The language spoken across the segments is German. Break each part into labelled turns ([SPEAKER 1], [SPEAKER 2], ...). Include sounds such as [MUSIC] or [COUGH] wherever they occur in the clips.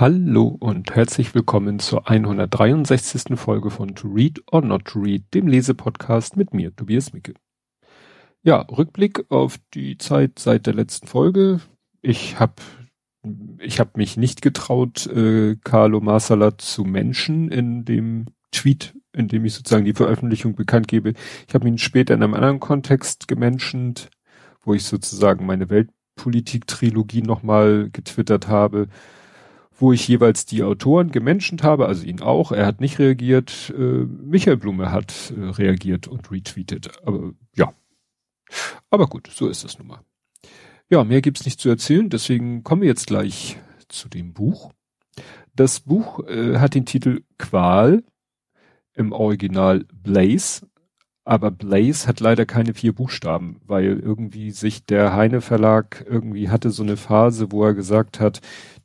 [SPEAKER 1] Hallo und herzlich willkommen zur 163. Folge von To Read or Not to Read, dem Lesepodcast mit mir, Tobias Micke. Ja, Rückblick auf die Zeit seit der letzten Folge. Ich habe ich hab mich nicht getraut, äh, Carlo Marsala zu menschen in dem Tweet, in dem ich sozusagen die Veröffentlichung bekannt gebe. Ich habe ihn später in einem anderen Kontext gemenschent, wo ich sozusagen meine Weltpolitik-Trilogie nochmal getwittert habe wo ich jeweils die Autoren gemenschent habe, also ihn auch. Er hat nicht reagiert. Äh, Michael Blume hat äh, reagiert und retweetet. Aber ja. Aber gut, so ist es nun mal. Ja, mehr gibt's nicht zu erzählen, deswegen kommen wir jetzt gleich zu dem Buch. Das Buch äh, hat den Titel Qual, im Original Blaze, aber Blaze hat leider keine vier Buchstaben, weil irgendwie sich der Heine Verlag irgendwie hatte so eine Phase, wo er gesagt hat,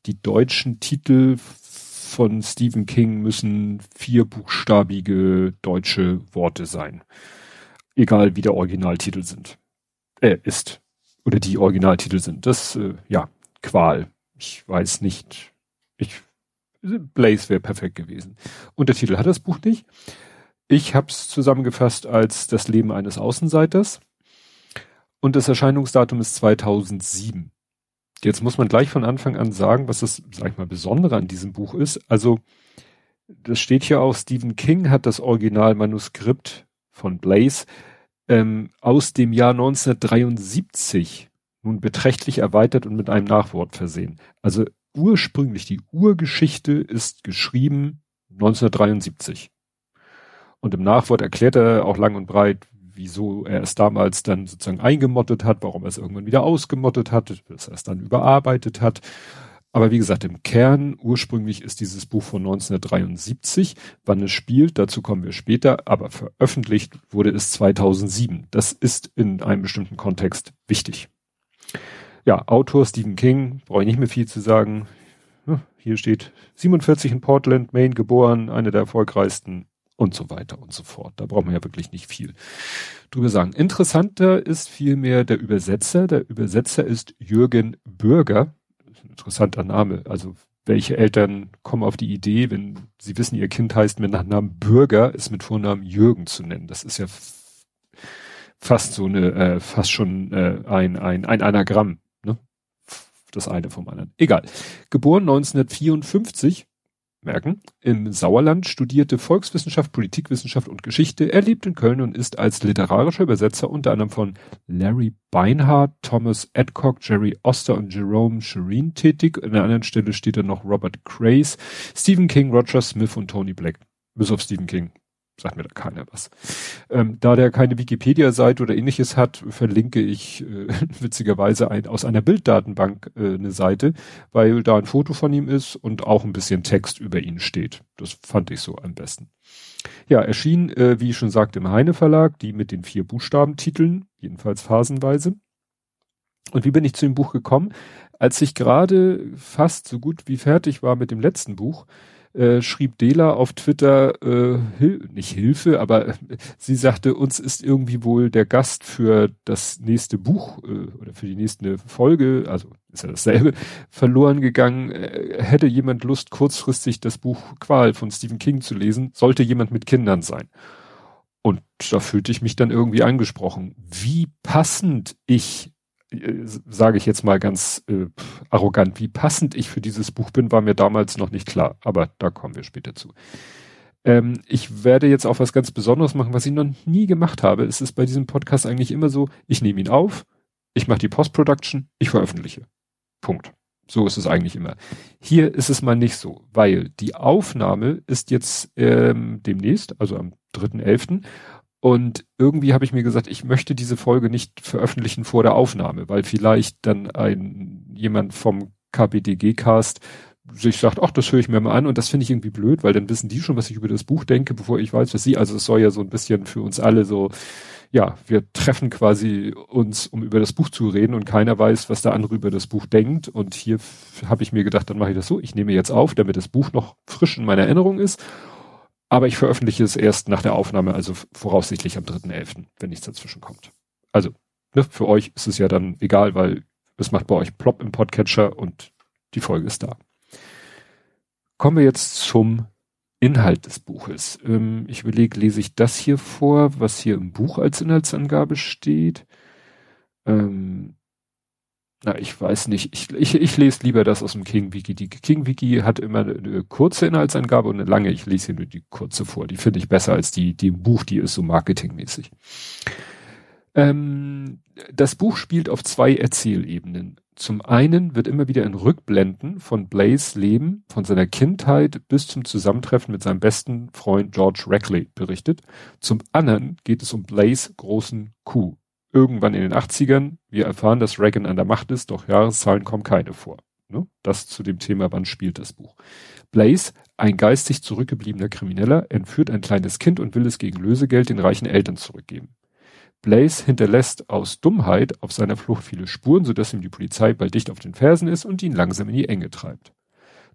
[SPEAKER 1] die deutschen Titel von Stephen King müssen vierbuchstabige deutsche Worte sein. Egal wie der Originaltitel sind. Äh, ist. Oder die Originaltitel sind. Das, äh, ja, Qual. Ich weiß nicht. Ich, Blaze wäre perfekt gewesen. Untertitel hat das Buch nicht. Ich habe es zusammengefasst als das Leben eines Außenseiters. Und das Erscheinungsdatum ist 2007. Jetzt muss man gleich von Anfang an sagen, was das, sag ich mal, Besondere an diesem Buch ist. Also, das steht hier auch, Stephen King hat das Originalmanuskript von Blaze ähm, aus dem Jahr 1973 nun beträchtlich erweitert und mit einem Nachwort versehen. Also ursprünglich die Urgeschichte ist geschrieben 1973. Und im Nachwort erklärt er auch lang und breit, wieso er es damals dann sozusagen eingemottet hat, warum er es irgendwann wieder ausgemottet hat, bis er es dann überarbeitet hat. Aber wie gesagt, im Kern ursprünglich ist dieses Buch von 1973. Wann es spielt, dazu kommen wir später, aber veröffentlicht wurde es 2007. Das ist in einem bestimmten Kontext wichtig. Ja, Autor Stephen King, brauche ich nicht mehr viel zu sagen. Hier steht 47 in Portland, Maine geboren, einer der erfolgreichsten und so weiter und so fort. Da braucht man ja wirklich nicht viel drüber sagen. Interessanter ist vielmehr der Übersetzer. Der Übersetzer ist Jürgen Bürger. interessanter Name. Also welche Eltern kommen auf die Idee, wenn sie wissen, ihr Kind heißt mit Nachnamen Bürger, es mit Vornamen Jürgen zu nennen. Das ist ja fast so eine, äh, fast schon äh, ein, ein, ein Anagramm. Ne? Das eine vom anderen. Egal. Geboren 1954 merken, im Sauerland, studierte Volkswissenschaft, Politikwissenschaft und Geschichte. Er lebt in Köln und ist als literarischer Übersetzer unter anderem von Larry Beinhardt, Thomas Adcock, Jerry Oster und Jerome Shireen tätig. An der anderen Stelle steht er noch Robert Crace, Stephen King, Roger Smith und Tony Black. Bis auf Stephen King sagt mir da keiner was. Ähm, da der keine Wikipedia-Seite oder ähnliches hat, verlinke ich äh, [LAUGHS] witzigerweise ein, aus einer Bilddatenbank äh, eine Seite, weil da ein Foto von ihm ist und auch ein bisschen Text über ihn steht. Das fand ich so am besten. Ja, erschien, äh, wie ich schon sagte, im Heine Verlag, die mit den vier Buchstabentiteln, jedenfalls phasenweise. Und wie bin ich zu dem Buch gekommen? Als ich gerade fast so gut wie fertig war mit dem letzten Buch, äh, schrieb Dela auf Twitter, äh, Hil nicht Hilfe, aber [LAUGHS] sie sagte, uns ist irgendwie wohl der Gast für das nächste Buch äh, oder für die nächste Folge, also ist ja dasselbe, [LAUGHS] verloren gegangen. Äh, hätte jemand Lust, kurzfristig das Buch Qual von Stephen King zu lesen, sollte jemand mit Kindern sein. Und da fühlte ich mich dann irgendwie angesprochen. Wie passend ich sage ich jetzt mal ganz äh, arrogant, wie passend ich für dieses Buch bin, war mir damals noch nicht klar. Aber da kommen wir später zu. Ähm, ich werde jetzt auch was ganz Besonderes machen, was ich noch nie gemacht habe. Es ist bei diesem Podcast eigentlich immer so, ich nehme ihn auf, ich mache die Post-Production, ich veröffentliche. Punkt. So ist es eigentlich immer. Hier ist es mal nicht so, weil die Aufnahme ist jetzt ähm, demnächst, also am 3.11. Und irgendwie habe ich mir gesagt, ich möchte diese Folge nicht veröffentlichen vor der Aufnahme, weil vielleicht dann ein jemand vom KPDG-Cast sich sagt, ach, das höre ich mir mal an und das finde ich irgendwie blöd, weil dann wissen die schon, was ich über das Buch denke, bevor ich weiß, was sie, also es soll ja so ein bisschen für uns alle so, ja, wir treffen quasi uns, um über das Buch zu reden und keiner weiß, was der andere über das Buch denkt. Und hier habe ich mir gedacht, dann mache ich das so, ich nehme jetzt auf, damit das Buch noch frisch in meiner Erinnerung ist aber ich veröffentliche es erst nach der Aufnahme, also voraussichtlich am 3.11., wenn nichts dazwischen kommt. Also, ne, für euch ist es ja dann egal, weil es macht bei euch plopp im Podcatcher und die Folge ist da. Kommen wir jetzt zum Inhalt des Buches. Ähm, ich überlege, lese ich das hier vor, was hier im Buch als Inhaltsangabe steht? Ähm, na, ich weiß nicht. Ich, ich, ich lese lieber das aus dem King Wiki. Die King Wiki hat immer eine, kurze Inhaltsangabe und eine lange. Ich lese hier nur die kurze vor. Die finde ich besser als die, die im Buch, die ist so marketingmäßig. Ähm, das Buch spielt auf zwei Erzählebenen. Zum einen wird immer wieder in Rückblenden von Blaze Leben, von seiner Kindheit bis zum Zusammentreffen mit seinem besten Freund George Rackley berichtet. Zum anderen geht es um Blaze großen Coup. Irgendwann in den 80ern, wir erfahren, dass Reagan an der Macht ist, doch Jahreszahlen kommen keine vor. Ne? Das zu dem Thema, wann spielt das Buch. Blaze, ein geistig zurückgebliebener Krimineller, entführt ein kleines Kind und will es gegen Lösegeld den reichen Eltern zurückgeben. Blaze hinterlässt aus Dummheit auf seiner Flucht viele Spuren, sodass ihm die Polizei bald dicht auf den Fersen ist und ihn langsam in die Enge treibt.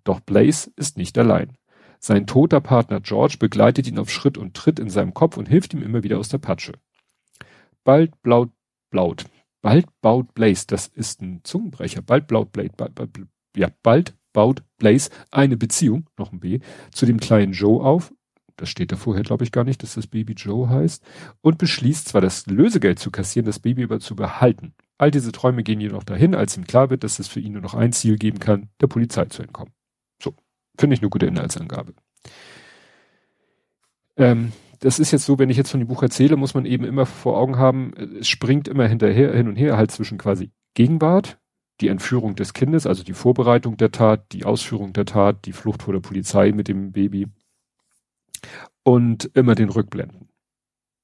[SPEAKER 1] Doch Blaze ist nicht allein. Sein toter Partner George begleitet ihn auf Schritt und Tritt in seinem Kopf und hilft ihm immer wieder aus der Patsche. Bald blaut, blaut, bald baut Blaze, das ist ein Zungenbrecher, bald blaut Blaze, ja, bald baut Blaze eine Beziehung, noch ein B, zu dem kleinen Joe auf, das steht da vorher, glaube ich, gar nicht, dass das Baby Joe heißt, und beschließt zwar das Lösegeld zu kassieren, das Baby aber zu behalten. All diese Träume gehen jedoch dahin, als ihm klar wird, dass es für ihn nur noch ein Ziel geben kann, der Polizei zu entkommen. So, finde ich eine gute Inhaltsangabe. Ähm, das ist jetzt so, wenn ich jetzt von dem Buch erzähle, muss man eben immer vor Augen haben, es springt immer hinterher, hin und her, halt zwischen quasi Gegenwart, die Entführung des Kindes, also die Vorbereitung der Tat, die Ausführung der Tat, die Flucht vor der Polizei mit dem Baby und immer den Rückblenden.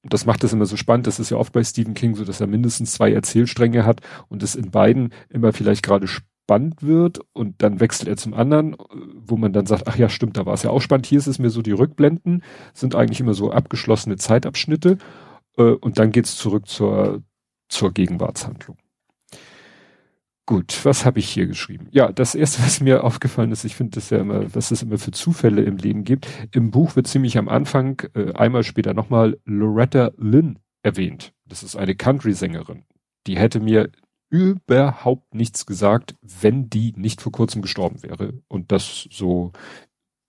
[SPEAKER 1] Das macht es immer so spannend. Das ist ja oft bei Stephen King so, dass er mindestens zwei Erzählstränge hat und es in beiden immer vielleicht gerade spannend wird und dann wechselt er zum anderen, wo man dann sagt, ach ja, stimmt, da war es ja auch spannend. Hier ist es mir so, die Rückblenden sind eigentlich immer so abgeschlossene Zeitabschnitte äh, und dann geht's zurück zur, zur Gegenwartshandlung. Gut, was habe ich hier geschrieben? Ja, das erste, [LAUGHS] was mir aufgefallen ist, ich finde das ja immer, was es immer für Zufälle im Leben gibt. Im Buch wird ziemlich am Anfang, äh, einmal später nochmal Loretta Lynn erwähnt. Das ist eine Country-Sängerin. Die hätte mir überhaupt nichts gesagt, wenn die nicht vor kurzem gestorben wäre. Und das so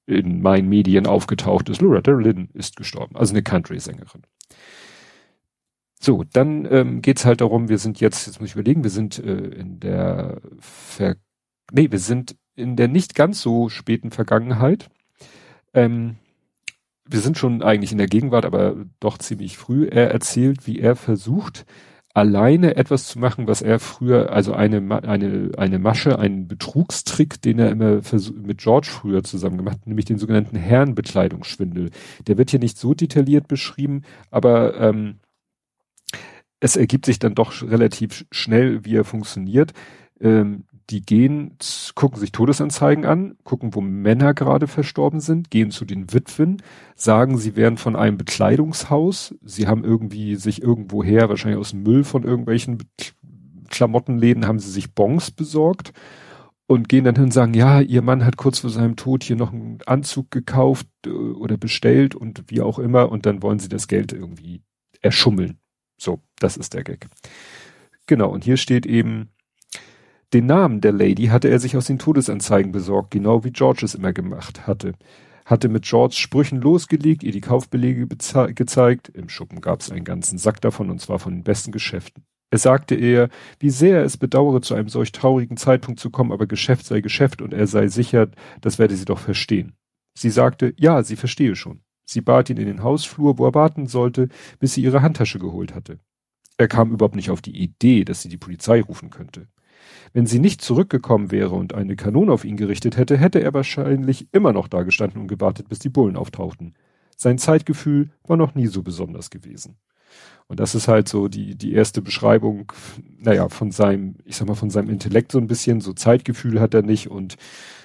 [SPEAKER 1] in meinen Medien aufgetaucht ist. Loretta Lynn ist gestorben. Also eine Country-Sängerin. So, dann ähm, geht halt darum, wir sind jetzt, jetzt muss ich überlegen, wir sind äh, in der Ver nee, wir sind in der nicht ganz so späten Vergangenheit. Ähm, wir sind schon eigentlich in der Gegenwart, aber doch ziemlich früh. Er erzählt, wie er versucht, alleine etwas zu machen, was er früher, also eine, eine, eine Masche, einen Betrugstrick, den er immer mit George früher zusammen gemacht hat, nämlich den sogenannten Herrenbekleidungsschwindel. Der wird hier nicht so detailliert beschrieben, aber ähm, es ergibt sich dann doch relativ schnell, wie er funktioniert. Ähm, die gehen, gucken sich Todesanzeigen an, gucken, wo Männer gerade verstorben sind, gehen zu den Witwen, sagen, sie wären von einem Bekleidungshaus, sie haben irgendwie sich irgendwoher, wahrscheinlich aus dem Müll von irgendwelchen Klamottenläden, haben sie sich Bons besorgt und gehen dann hin und sagen, ja, ihr Mann hat kurz vor seinem Tod hier noch einen Anzug gekauft äh, oder bestellt und wie auch immer und dann wollen sie das Geld irgendwie erschummeln. So, das ist der Gag. Genau, und hier steht eben, den Namen der Lady hatte er sich aus den Todesanzeigen besorgt, genau wie George es immer gemacht hatte. Hatte mit Georges Sprüchen losgelegt, ihr die Kaufbelege gezeigt. Im Schuppen gab es einen ganzen Sack davon, und zwar von den besten Geschäften. Er sagte ihr, wie sehr er es bedauere, zu einem solch traurigen Zeitpunkt zu kommen, aber Geschäft sei Geschäft und er sei sicher, das werde sie doch verstehen. Sie sagte, ja, sie verstehe schon. Sie bat ihn in den Hausflur, wo er warten sollte, bis sie ihre Handtasche geholt hatte. Er kam überhaupt nicht auf die Idee, dass sie die Polizei rufen könnte. Wenn sie nicht zurückgekommen wäre und eine Kanone auf ihn gerichtet hätte, hätte er wahrscheinlich immer noch dagestanden und gewartet, bis die Bullen auftauchten. Sein Zeitgefühl war noch nie so besonders gewesen. Und das ist halt so die, die erste Beschreibung, naja, von seinem, ich sag mal, von seinem Intellekt so ein bisschen, so Zeitgefühl hat er nicht und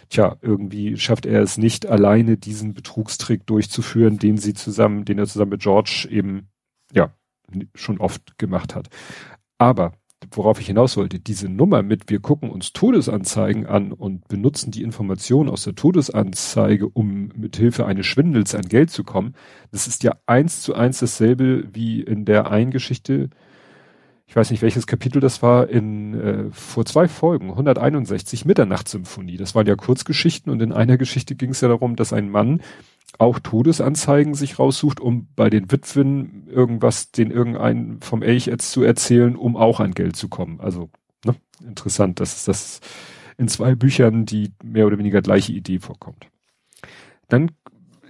[SPEAKER 1] tja, irgendwie schafft er es nicht alleine, diesen Betrugstrick durchzuführen, den sie zusammen, den er zusammen mit George eben, ja, schon oft gemacht hat. Aber worauf ich hinaus wollte, diese Nummer mit, wir gucken uns Todesanzeigen an und benutzen die Informationen aus der Todesanzeige, um mit Hilfe eines Schwindels an Geld zu kommen, das ist ja eins zu eins dasselbe wie in der einen Geschichte, ich weiß nicht welches Kapitel das war, in äh, vor zwei Folgen, 161, Mitternachtssymphonie. Das waren ja Kurzgeschichten und in einer Geschichte ging es ja darum, dass ein Mann auch Todesanzeigen sich raussucht, um bei den Witwen irgendwas, den irgendeinen vom Elch zu erzählen, um auch an Geld zu kommen. Also ne, interessant, dass das in zwei Büchern die mehr oder weniger gleiche Idee vorkommt. Dann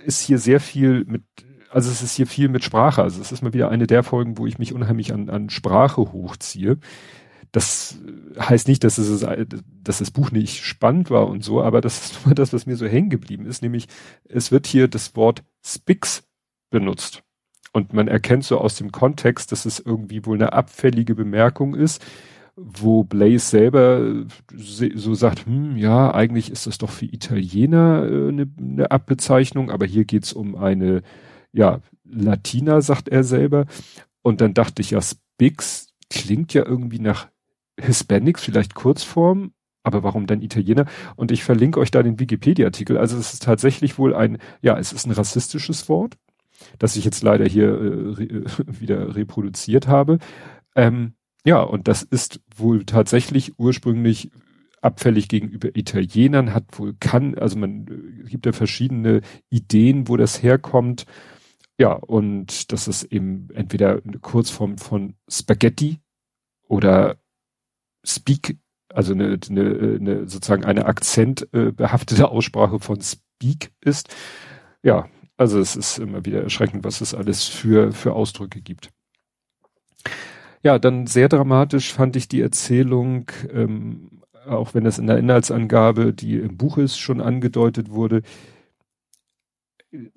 [SPEAKER 1] ist hier sehr viel mit, also es ist hier viel mit Sprache. Also es ist mal wieder eine der Folgen, wo ich mich unheimlich an, an Sprache hochziehe. Das heißt nicht, dass, es, dass das Buch nicht spannend war und so, aber das ist [LAUGHS] nur das, was mir so hängen geblieben ist, nämlich es wird hier das Wort Spix benutzt. Und man erkennt so aus dem Kontext, dass es irgendwie wohl eine abfällige Bemerkung ist, wo Blaze selber so sagt, hm, ja, eigentlich ist das doch für Italiener äh, eine, eine Abbezeichnung, aber hier geht's um eine, ja, Latina, sagt er selber. Und dann dachte ich, ja, Spix klingt ja irgendwie nach Hispanics, vielleicht Kurzform, aber warum dann Italiener? Und ich verlinke euch da den Wikipedia-Artikel. Also es ist tatsächlich wohl ein, ja, es ist ein rassistisches Wort, das ich jetzt leider hier äh, re, [LAUGHS] wieder reproduziert habe. Ähm, ja, und das ist wohl tatsächlich ursprünglich abfällig gegenüber Italienern, hat wohl kann, also man äh, gibt ja verschiedene Ideen, wo das herkommt. Ja, und das ist eben entweder eine Kurzform von Spaghetti oder Speak, also eine, eine, eine sozusagen eine akzentbehaftete Aussprache von Speak ist. Ja, also es ist immer wieder erschreckend, was es alles für, für Ausdrücke gibt. Ja, dann sehr dramatisch fand ich die Erzählung, ähm, auch wenn das in der Inhaltsangabe, die im Buch ist, schon angedeutet wurde.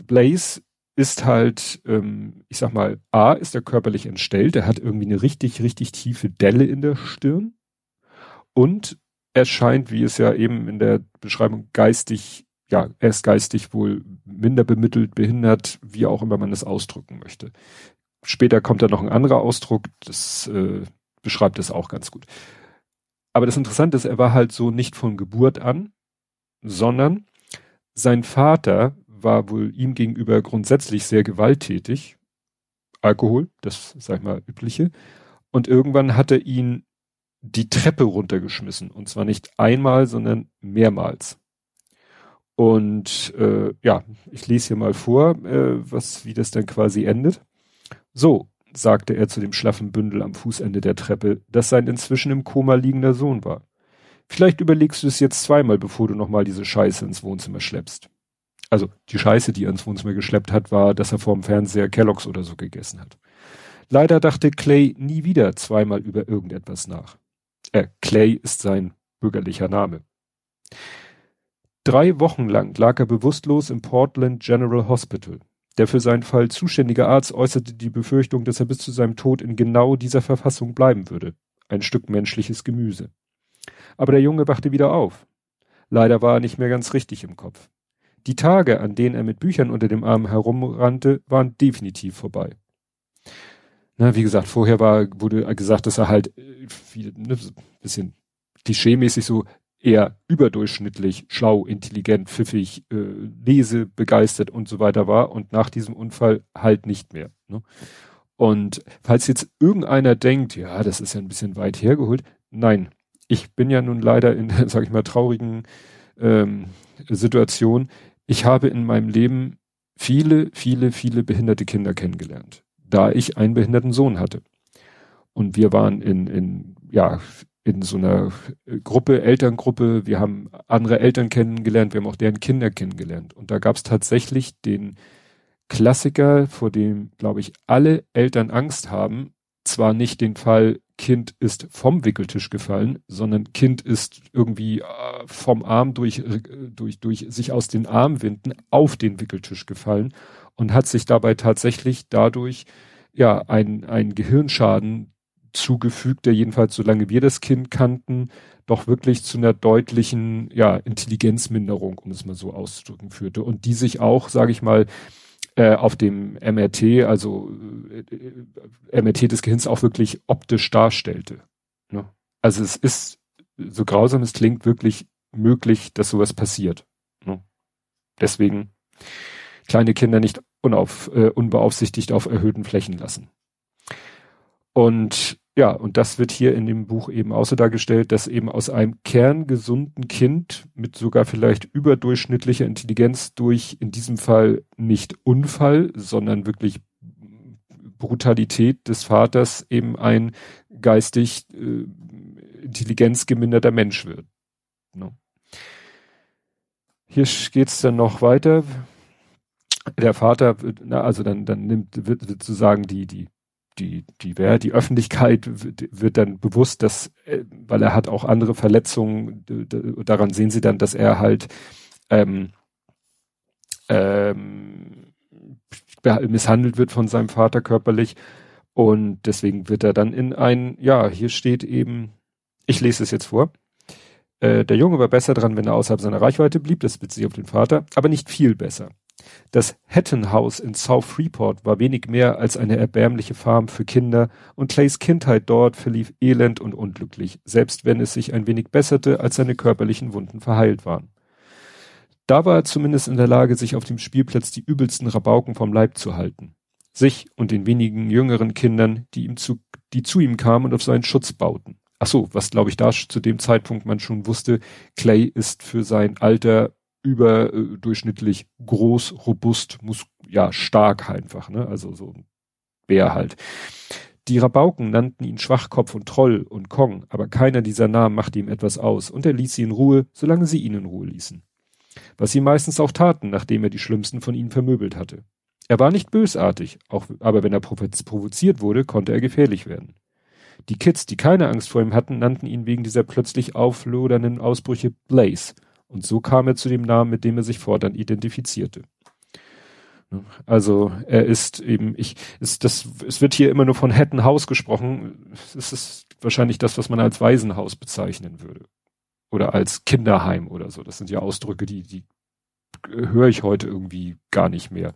[SPEAKER 1] Blaze ist halt, ähm, ich sag mal, A, ist er körperlich entstellt, er hat irgendwie eine richtig, richtig tiefe Delle in der Stirn und er scheint, wie es ja eben in der Beschreibung geistig, ja, er ist geistig wohl minder bemittelt, behindert, wie auch immer man es ausdrücken möchte. Später kommt da noch ein anderer Ausdruck, das äh, beschreibt es auch ganz gut. Aber das Interessante ist, er war halt so nicht von Geburt an, sondern sein Vater war wohl ihm gegenüber grundsätzlich sehr gewalttätig. Alkohol, das sag ich mal übliche. Und irgendwann hat er ihn die Treppe runtergeschmissen. Und zwar nicht einmal, sondern mehrmals. Und äh, ja, ich lese hier mal vor, äh, was, wie das dann quasi endet. So, sagte er zu dem schlaffen Bündel am Fußende der Treppe, das sein inzwischen im Koma liegender Sohn war. Vielleicht überlegst du es jetzt zweimal, bevor du nochmal diese Scheiße ins Wohnzimmer schleppst. Also die Scheiße, die er ins Wohnzimmer geschleppt hat, war, dass er vorm Fernseher Kelloggs oder so gegessen hat. Leider dachte Clay nie wieder zweimal über irgendetwas nach. Äh, Clay ist sein bürgerlicher Name. Drei Wochen lang lag er bewusstlos im Portland General Hospital. Der für seinen Fall zuständige Arzt äußerte die Befürchtung, dass er bis zu seinem Tod in genau dieser Verfassung bleiben würde. Ein Stück menschliches Gemüse. Aber der Junge wachte wieder auf. Leider war er nicht mehr ganz richtig im Kopf. Die Tage, an denen er mit Büchern unter dem Arm herumrannte, waren definitiv vorbei. Na, wie gesagt, vorher war, wurde gesagt, dass er halt äh, wie, ne, bisschen klischeemäßig so eher überdurchschnittlich schlau, intelligent, pfiffig, äh, lese, begeistert und so weiter war und nach diesem Unfall halt nicht mehr. Ne? Und falls jetzt irgendeiner denkt, ja, das ist ja ein bisschen weit hergeholt, nein, ich bin ja nun leider in, [LAUGHS] sag ich mal, traurigen ähm, Situation. Ich habe in meinem Leben viele, viele, viele behinderte Kinder kennengelernt, da ich einen behinderten Sohn hatte. Und wir waren in, in ja, in so einer Gruppe, Elterngruppe, wir haben andere Eltern kennengelernt, wir haben auch deren Kinder kennengelernt. Und da gab es tatsächlich den Klassiker, vor dem, glaube ich, alle Eltern Angst haben. Zwar nicht den Fall, Kind ist vom Wickeltisch gefallen, sondern Kind ist irgendwie äh, vom Arm durch, äh, durch, durch sich aus den Arm winden auf den Wickeltisch gefallen und hat sich dabei tatsächlich dadurch ja ein, ein Gehirnschaden zugefügt, der jedenfalls, solange wir das Kind kannten, doch wirklich zu einer deutlichen ja, Intelligenzminderung, um es mal so auszudrücken, führte. Und die sich auch, sage ich mal, äh, auf dem MRT, also äh, MRT des Gehirns auch wirklich optisch darstellte. Ne? Also es ist, so grausam es klingt, wirklich möglich, dass sowas passiert. Ne? Deswegen kleine Kinder nicht unauf, äh, unbeaufsichtigt auf erhöhten Flächen lassen. Und ja, und das wird hier in dem Buch eben so dargestellt, dass eben aus einem kerngesunden Kind mit sogar vielleicht überdurchschnittlicher Intelligenz durch in diesem Fall nicht Unfall, sondern wirklich Brutalität des Vaters eben ein geistig äh, intelligenzgeminderter Mensch wird. Ne? Hier geht's dann noch weiter. Der Vater, na, also dann, dann nimmt, wird sozusagen die, die die, die, wer, die Öffentlichkeit wird, dann bewusst, dass, äh, weil er hat auch andere Verletzungen, daran sehen sie dann, dass er halt ähm, ähm, misshandelt wird von seinem Vater körperlich und deswegen wird er dann in ein, ja, hier steht eben, ich lese es jetzt vor. Äh, der Junge war besser dran, wenn er außerhalb seiner Reichweite blieb, das bezieht sich auf den Vater, aber nicht viel besser. Das Hatton House in South Freeport war wenig mehr als eine erbärmliche Farm für Kinder und Clays Kindheit dort verlief elend und unglücklich, selbst wenn es sich ein wenig besserte, als seine körperlichen Wunden verheilt waren. Da war er zumindest in der Lage, sich auf dem Spielplatz die übelsten Rabauken vom Leib zu halten. Sich und den wenigen jüngeren Kindern, die ihm zu, die zu ihm kamen und auf seinen Schutz bauten. Ach so, was glaube ich da zu dem Zeitpunkt man schon wusste, Clay ist für sein Alter überdurchschnittlich groß, robust, muss, ja, stark einfach, ne? Also so ein Bär halt. Die Rabauken nannten ihn Schwachkopf und Troll und Kong, aber keiner dieser Namen machte ihm etwas aus, und er ließ sie in Ruhe, solange sie ihn in Ruhe ließen. Was sie meistens auch taten, nachdem er die schlimmsten von ihnen vermöbelt hatte. Er war nicht bösartig, auch, aber wenn er provoziert wurde, konnte er gefährlich werden. Die Kids, die keine Angst vor ihm hatten, nannten ihn wegen dieser plötzlich auflodernden Ausbrüche Blaze und so kam er zu dem Namen, mit dem er sich fortan identifizierte. Also er ist eben, ich, ist das, es wird hier immer nur von Hatton House gesprochen. Es ist wahrscheinlich das, was man als Waisenhaus bezeichnen würde. Oder als Kinderheim oder so. Das sind ja Ausdrücke, die, die höre ich heute irgendwie gar nicht mehr.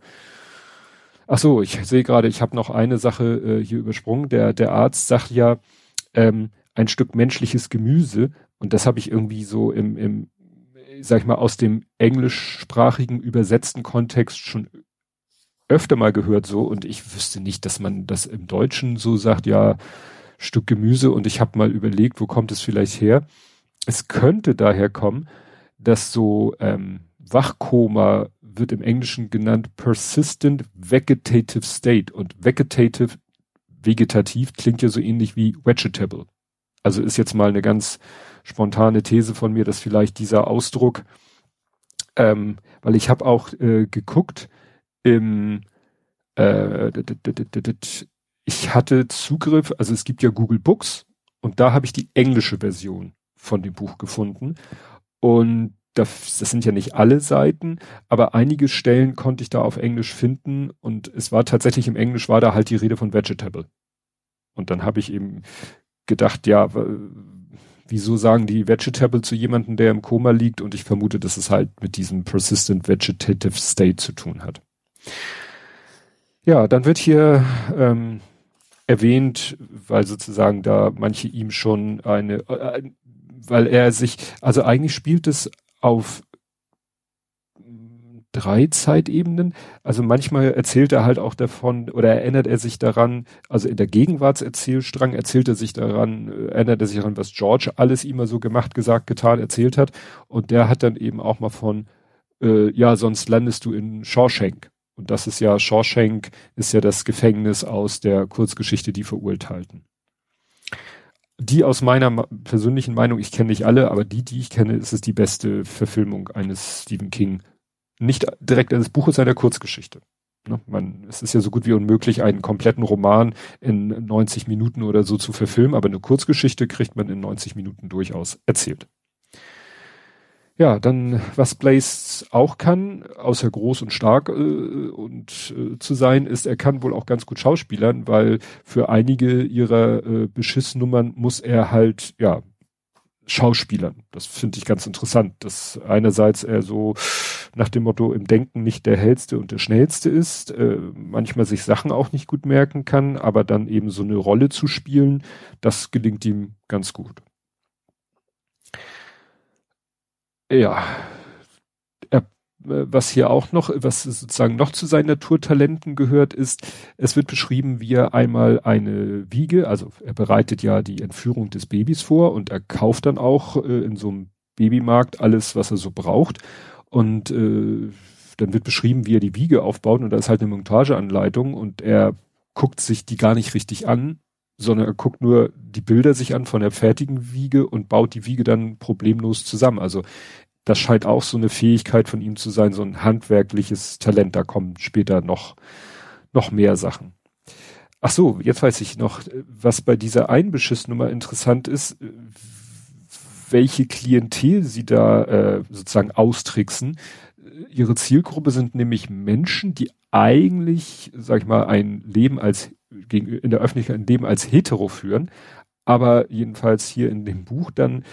[SPEAKER 1] Ach so, ich sehe gerade, ich habe noch eine Sache äh, hier übersprungen. Der, der Arzt sagt ja, ähm, ein Stück menschliches Gemüse. Und das habe ich irgendwie so im, im sag ich mal, aus dem englischsprachigen übersetzten Kontext schon öfter mal gehört so und ich wüsste nicht, dass man das im Deutschen so sagt, ja, Stück Gemüse und ich habe mal überlegt, wo kommt es vielleicht her? Es könnte daher kommen, dass so ähm, Wachkoma wird im Englischen genannt Persistent Vegetative State und Vegetative, vegetativ klingt ja so ähnlich wie Vegetable. Also ist jetzt mal eine ganz spontane These von mir, dass vielleicht dieser Ausdruck, ähm, weil ich habe auch äh, geguckt, im, äh, ich hatte Zugriff, also es gibt ja Google Books und da habe ich die englische Version von dem Buch gefunden und das, das sind ja nicht alle Seiten, aber einige Stellen konnte ich da auf Englisch finden und es war tatsächlich im Englisch war da halt die Rede von Vegetable. Und dann habe ich eben gedacht, ja, wieso sagen die Vegetable zu jemandem, der im Koma liegt? Und ich vermute, dass es halt mit diesem Persistent Vegetative State zu tun hat. Ja, dann wird hier ähm, erwähnt, weil sozusagen da manche ihm schon eine, äh, weil er sich, also eigentlich spielt es auf drei Zeitebenen. Also manchmal erzählt er halt auch davon oder erinnert er sich daran, also in der Gegenwartserzählstrang erzählt er sich daran, äh, erinnert er sich daran, was George alles immer so gemacht, gesagt, getan, erzählt hat. Und der hat dann eben auch mal von, äh, ja, sonst landest du in Shawshank. Und das ist ja, Shawshank ist ja das Gefängnis aus der Kurzgeschichte Die Verurteilten. Die aus meiner persönlichen Meinung, ich kenne nicht alle, aber die, die ich kenne, ist es die beste Verfilmung eines Stephen King nicht direkt das Buch ist eine Kurzgeschichte. Ne? Man, es ist ja so gut wie unmöglich, einen kompletten Roman in 90 Minuten oder so zu verfilmen, aber eine Kurzgeschichte kriegt man in 90 Minuten durchaus erzählt. Ja, dann, was Blaze auch kann, außer groß und stark äh, und äh, zu sein, ist, er kann wohl auch ganz gut schauspielern, weil für einige ihrer äh, Beschissnummern muss er halt, ja, Schauspielern. Das finde ich ganz interessant, dass einerseits er so nach dem Motto im Denken nicht der hellste und der schnellste ist, äh, manchmal sich Sachen auch nicht gut merken kann, aber dann eben so eine Rolle zu spielen, das gelingt ihm ganz gut. Ja, was hier auch noch, was sozusagen noch zu seinen Naturtalenten gehört, ist, es wird beschrieben, wie er einmal eine Wiege, also er bereitet ja die Entführung des Babys vor und er kauft dann auch äh, in so einem Babymarkt alles, was er so braucht. Und äh, dann wird beschrieben, wie er die Wiege aufbaut und da ist halt eine Montageanleitung und er guckt sich die gar nicht richtig an, sondern er guckt nur die Bilder sich an von der fertigen Wiege und baut die Wiege dann problemlos zusammen. Also das scheint auch so eine Fähigkeit von ihm zu sein, so ein handwerkliches Talent. Da kommen später noch, noch mehr Sachen. Ach so, jetzt weiß ich noch, was bei dieser Einbeschissnummer interessant ist, welche Klientel sie da äh, sozusagen austricksen. Ihre Zielgruppe sind nämlich Menschen, die eigentlich, sag ich mal, ein Leben als in der Öffentlichkeit ein Leben als hetero führen, aber jedenfalls hier in dem Buch dann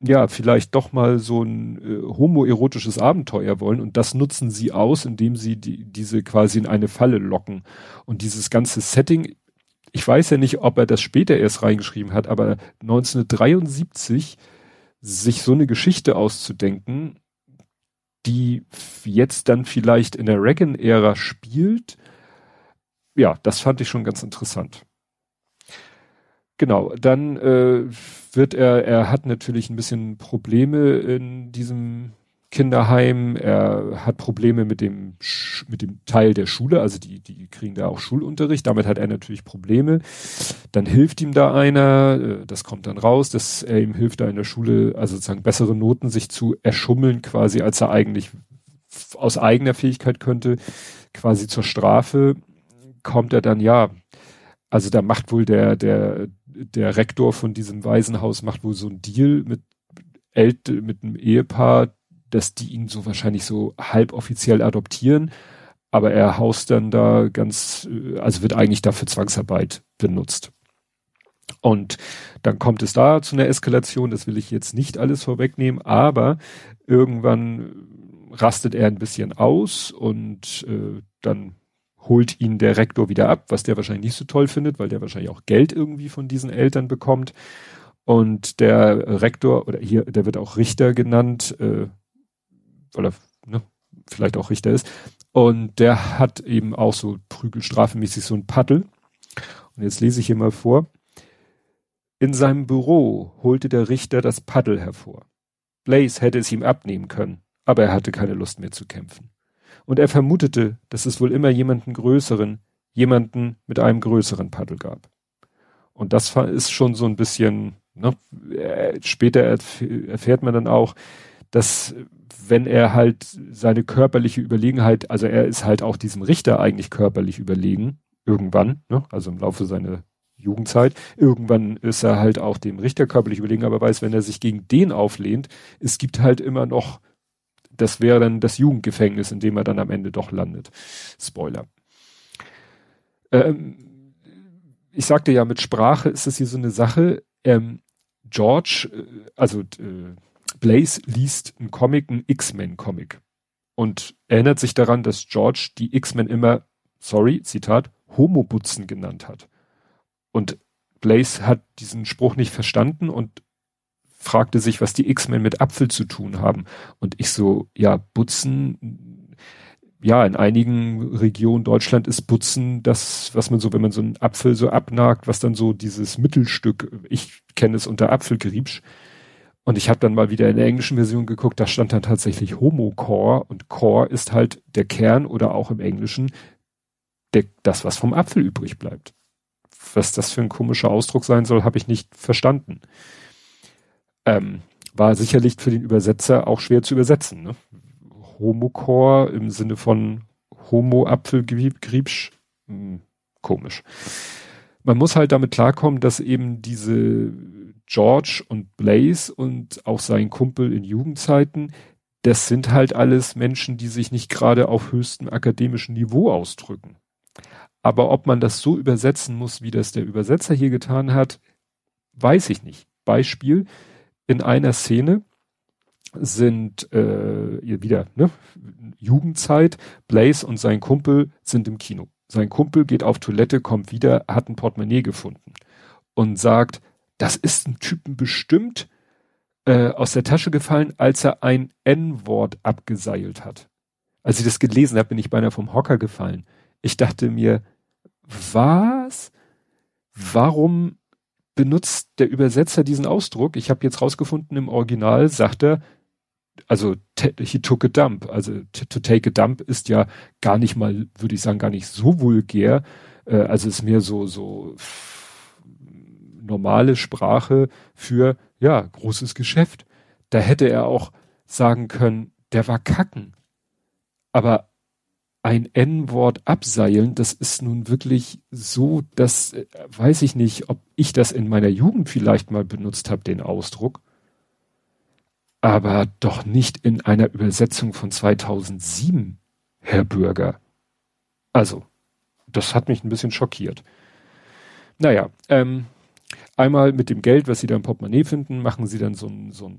[SPEAKER 1] ja, vielleicht doch mal so ein äh, homoerotisches Abenteuer wollen und das nutzen sie aus, indem sie die, diese quasi in eine Falle locken. Und dieses ganze Setting, ich weiß ja nicht, ob er das später erst reingeschrieben hat, aber 1973 sich so eine Geschichte auszudenken, die jetzt dann vielleicht in der Reagan-Ära spielt, ja, das fand ich schon ganz interessant. Genau, dann äh, wird er, er hat natürlich ein bisschen Probleme in diesem Kinderheim, er hat Probleme mit dem, mit dem Teil der Schule, also die, die kriegen da auch Schulunterricht, damit hat er natürlich Probleme. Dann hilft ihm da einer, äh, das kommt dann raus, dass er ihm hilft da in der Schule, also sozusagen bessere Noten sich zu erschummeln quasi, als er eigentlich aus eigener Fähigkeit könnte, quasi zur Strafe kommt er dann, ja, also da macht wohl der, der, der Rektor von diesem Waisenhaus macht wohl so ein Deal mit Älte, mit einem Ehepaar, dass die ihn so wahrscheinlich so halboffiziell adoptieren, aber er haust dann da ganz, äh, also wird eigentlich dafür Zwangsarbeit benutzt. Und dann kommt es da zu einer Eskalation, das will ich jetzt nicht alles vorwegnehmen, aber irgendwann rastet er ein bisschen aus und äh, dann holt ihn der Rektor wieder ab, was der wahrscheinlich nicht so toll findet, weil der wahrscheinlich auch Geld irgendwie von diesen Eltern bekommt. Und der Rektor, oder hier, der wird auch Richter genannt, äh, weil er ne, vielleicht auch Richter ist. Und der hat eben auch so prügelstrafemäßig so ein Paddel. Und jetzt lese ich hier mal vor. In seinem Büro holte der Richter das Paddel hervor. Blaze hätte es ihm abnehmen können, aber er hatte keine Lust mehr zu kämpfen und er vermutete, dass es wohl immer jemanden größeren, jemanden mit einem größeren Paddel gab. Und das ist schon so ein bisschen, ne, äh, später erfährt man dann auch, dass wenn er halt seine körperliche Überlegenheit, also er ist halt auch diesem Richter eigentlich körperlich überlegen, irgendwann, ne, also im Laufe seiner Jugendzeit, irgendwann ist er halt auch dem Richter körperlich überlegen, aber weiß, wenn er sich gegen den auflehnt, es gibt halt immer noch das wäre dann das Jugendgefängnis, in dem er dann am Ende doch landet. Spoiler. Ähm, ich sagte ja, mit Sprache ist das hier so eine Sache. Ähm, George, äh, also äh, Blaze liest einen Comic, einen X-Men-Comic und erinnert sich daran, dass George die X-Men immer, sorry, Zitat, Homobutzen genannt hat. Und Blaze hat diesen Spruch nicht verstanden und fragte sich, was die X-Men mit Apfel zu tun haben. Und ich so, ja, Butzen, ja, in einigen Regionen Deutschland ist Butzen das, was man so, wenn man so einen Apfel so abnagt, was dann so dieses Mittelstück, ich kenne es unter Apfelgriebsch. Und ich habe dann mal wieder in der englischen Version geguckt, da stand dann tatsächlich Homo-Core und Core ist halt der Kern oder auch im Englischen der, das, was vom Apfel übrig bleibt. Was das für ein komischer Ausdruck sein soll, habe ich nicht verstanden. Ähm, war sicherlich für den Übersetzer auch schwer zu übersetzen. Ne? Homocore im Sinne von Homo-Apfelgriebsch, hm, komisch. Man muss halt damit klarkommen, dass eben diese George und Blaze und auch sein Kumpel in Jugendzeiten, das sind halt alles Menschen, die sich nicht gerade auf höchstem akademischen Niveau ausdrücken. Aber ob man das so übersetzen muss, wie das der Übersetzer hier getan hat, weiß ich nicht. Beispiel, in einer Szene sind äh, wieder ne, Jugendzeit, Blaze und sein Kumpel sind im Kino. Sein Kumpel geht auf Toilette, kommt wieder, hat ein Portemonnaie gefunden und sagt, das ist ein Typen bestimmt, äh, aus der Tasche gefallen, als er ein N-Wort abgeseilt hat. Als ich das gelesen habe, bin ich beinahe vom Hocker gefallen. Ich dachte mir, was? Warum benutzt der Übersetzer diesen Ausdruck? Ich habe jetzt rausgefunden, im Original sagt er, also he took a dump. Also to take a dump ist ja gar nicht mal, würde ich sagen, gar nicht so vulgär. Äh, also ist mehr so so normale Sprache für ja großes Geschäft. Da hätte er auch sagen können, der war kacken. Aber ein N-Wort abseilen, das ist nun wirklich so, dass äh, weiß ich nicht, ob ich das in meiner Jugend vielleicht mal benutzt habe, den Ausdruck aber doch nicht in einer Übersetzung von 2007, Herr Bürger. Also, das hat mich ein bisschen schockiert. Naja, ähm, einmal mit dem Geld, was Sie da im Portemonnaie finden, machen Sie dann so einen so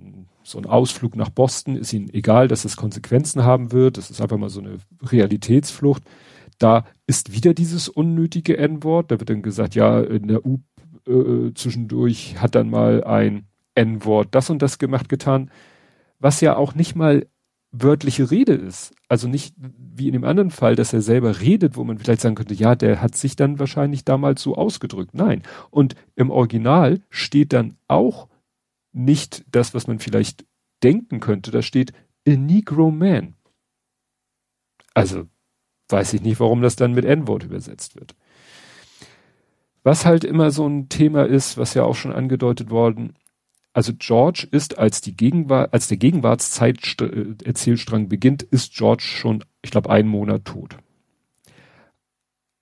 [SPEAKER 1] so einen Ausflug nach Boston. Ist Ihnen egal, dass es Konsequenzen haben wird. Das ist einfach mal so eine Realitätsflucht. Da ist wieder dieses unnötige N-Wort. Da wird dann gesagt, ja, in der U äh, zwischendurch hat dann mal ein N-Wort das und das gemacht, getan was ja auch nicht mal wörtliche Rede ist. Also nicht wie in dem anderen Fall, dass er selber redet, wo man vielleicht sagen könnte, ja, der hat sich dann wahrscheinlich damals so ausgedrückt. Nein. Und im Original steht dann auch nicht das, was man vielleicht denken könnte. Da steht a Negro Man. Also weiß ich nicht, warum das dann mit N-Wort übersetzt wird. Was halt immer so ein Thema ist, was ja auch schon angedeutet worden, also George ist als die Gegenwart, als der Gegenwartszeit äh, beginnt, ist George schon, ich glaube, einen Monat tot.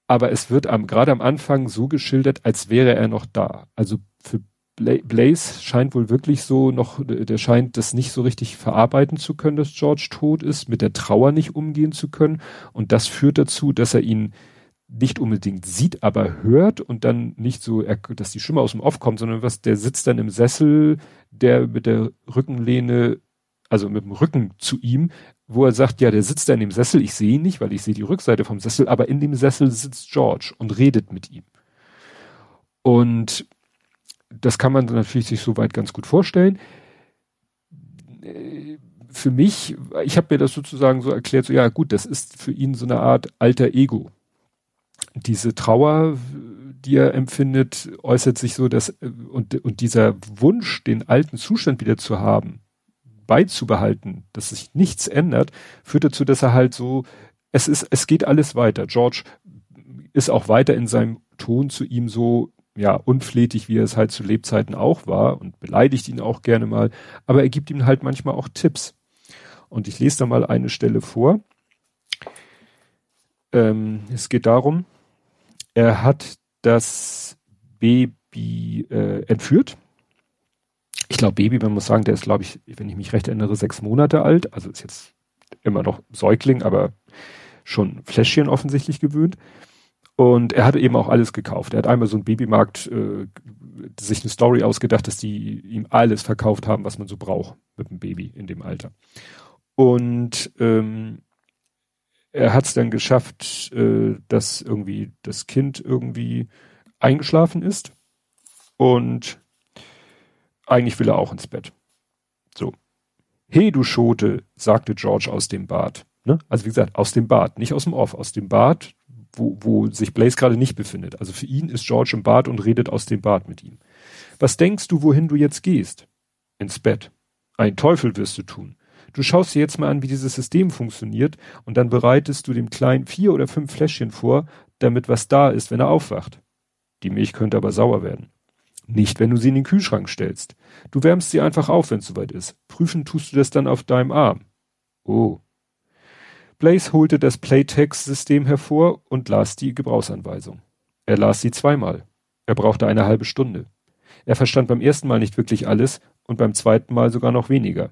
[SPEAKER 1] Aber es wird am, gerade am Anfang so geschildert, als wäre er noch da. Also für Blaze scheint wohl wirklich so noch, der scheint das nicht so richtig verarbeiten zu können, dass George tot ist, mit der Trauer nicht umgehen zu können. Und das führt dazu, dass er ihn nicht unbedingt sieht, aber hört und dann nicht so, dass die Stimme aus dem Off kommt, sondern was, der sitzt dann im Sessel, der mit der Rückenlehne, also mit dem Rücken zu ihm, wo er sagt, ja, der sitzt da in dem Sessel, ich sehe ihn nicht, weil ich sehe die Rückseite vom Sessel, aber in dem Sessel sitzt George und redet mit ihm. Und das kann man natürlich sich soweit ganz gut vorstellen. Für mich, ich habe mir das sozusagen so erklärt, so ja gut, das ist für ihn so eine Art alter Ego diese Trauer, die er empfindet, äußert sich so, dass und, und dieser Wunsch, den alten Zustand wieder zu haben, beizubehalten, dass sich nichts ändert, führt dazu, dass er halt so, es ist, es geht alles weiter. George ist auch weiter in seinem Ton zu ihm so, ja, unflätig, wie er es halt zu Lebzeiten auch war und beleidigt ihn auch gerne mal, aber er gibt ihm halt manchmal auch Tipps. Und ich lese da mal eine Stelle vor. Ähm, es geht darum, er hat das Baby äh, entführt. Ich glaube, Baby, man muss sagen, der ist, glaube ich, wenn ich mich recht erinnere, sechs Monate alt. Also ist jetzt immer noch Säugling, aber schon Fläschchen offensichtlich gewöhnt. Und er hat eben auch alles gekauft. Er hat einmal so einen Babymarkt äh, sich eine Story ausgedacht, dass die ihm alles verkauft haben, was man so braucht mit dem Baby in dem Alter. Und ähm, er hat es dann geschafft, äh, dass irgendwie das Kind irgendwie eingeschlafen ist und eigentlich will er auch ins Bett. So. Hey, du Schote, sagte George aus dem Bad. Ne? Also wie gesagt, aus dem Bad, nicht aus dem Off, aus dem Bad, wo, wo sich Blaze gerade nicht befindet. Also für ihn ist George im Bad und redet aus dem Bad mit ihm. Was denkst du, wohin du jetzt gehst? Ins Bett. Ein Teufel wirst du tun. Du schaust dir jetzt mal an, wie dieses System funktioniert und dann bereitest du dem Kleinen vier oder fünf Fläschchen vor, damit was da ist, wenn er aufwacht. Die Milch könnte aber sauer werden. Nicht, wenn du sie in den Kühlschrank stellst. Du wärmst sie einfach auf, wenn es soweit ist. Prüfen tust du das dann auf deinem Arm. Oh. Blaze holte das Playtext-System hervor und las die Gebrauchsanweisung. Er las sie zweimal. Er brauchte eine halbe Stunde. Er verstand beim ersten Mal nicht wirklich alles und beim zweiten Mal sogar noch weniger.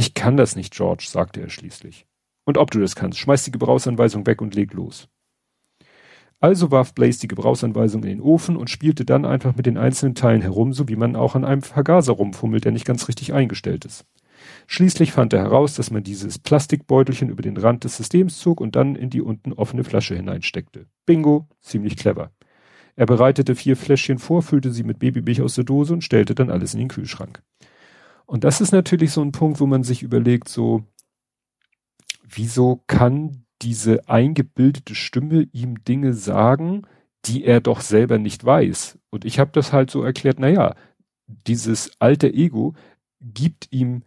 [SPEAKER 1] Ich kann das nicht, George, sagte er schließlich. Und ob du das kannst, schmeiß die Gebrauchsanweisung weg und leg los. Also warf Blaze die Gebrauchsanweisung in den Ofen und spielte dann einfach mit den einzelnen Teilen herum, so wie man auch an einem Vergaser rumfummelt, der nicht ganz richtig eingestellt ist. Schließlich fand er heraus, dass man dieses Plastikbeutelchen über den Rand des Systems zog und dann in die unten offene Flasche hineinsteckte. Bingo, ziemlich clever. Er bereitete vier Fläschchen vor, füllte sie mit Babymilch aus der Dose und stellte dann alles in den Kühlschrank. Und das ist natürlich so ein Punkt, wo man sich überlegt, so, wieso kann diese eingebildete Stimme ihm Dinge sagen, die er doch selber nicht weiß. Und ich habe das halt so erklärt, na ja, dieses alte Ego gibt ihm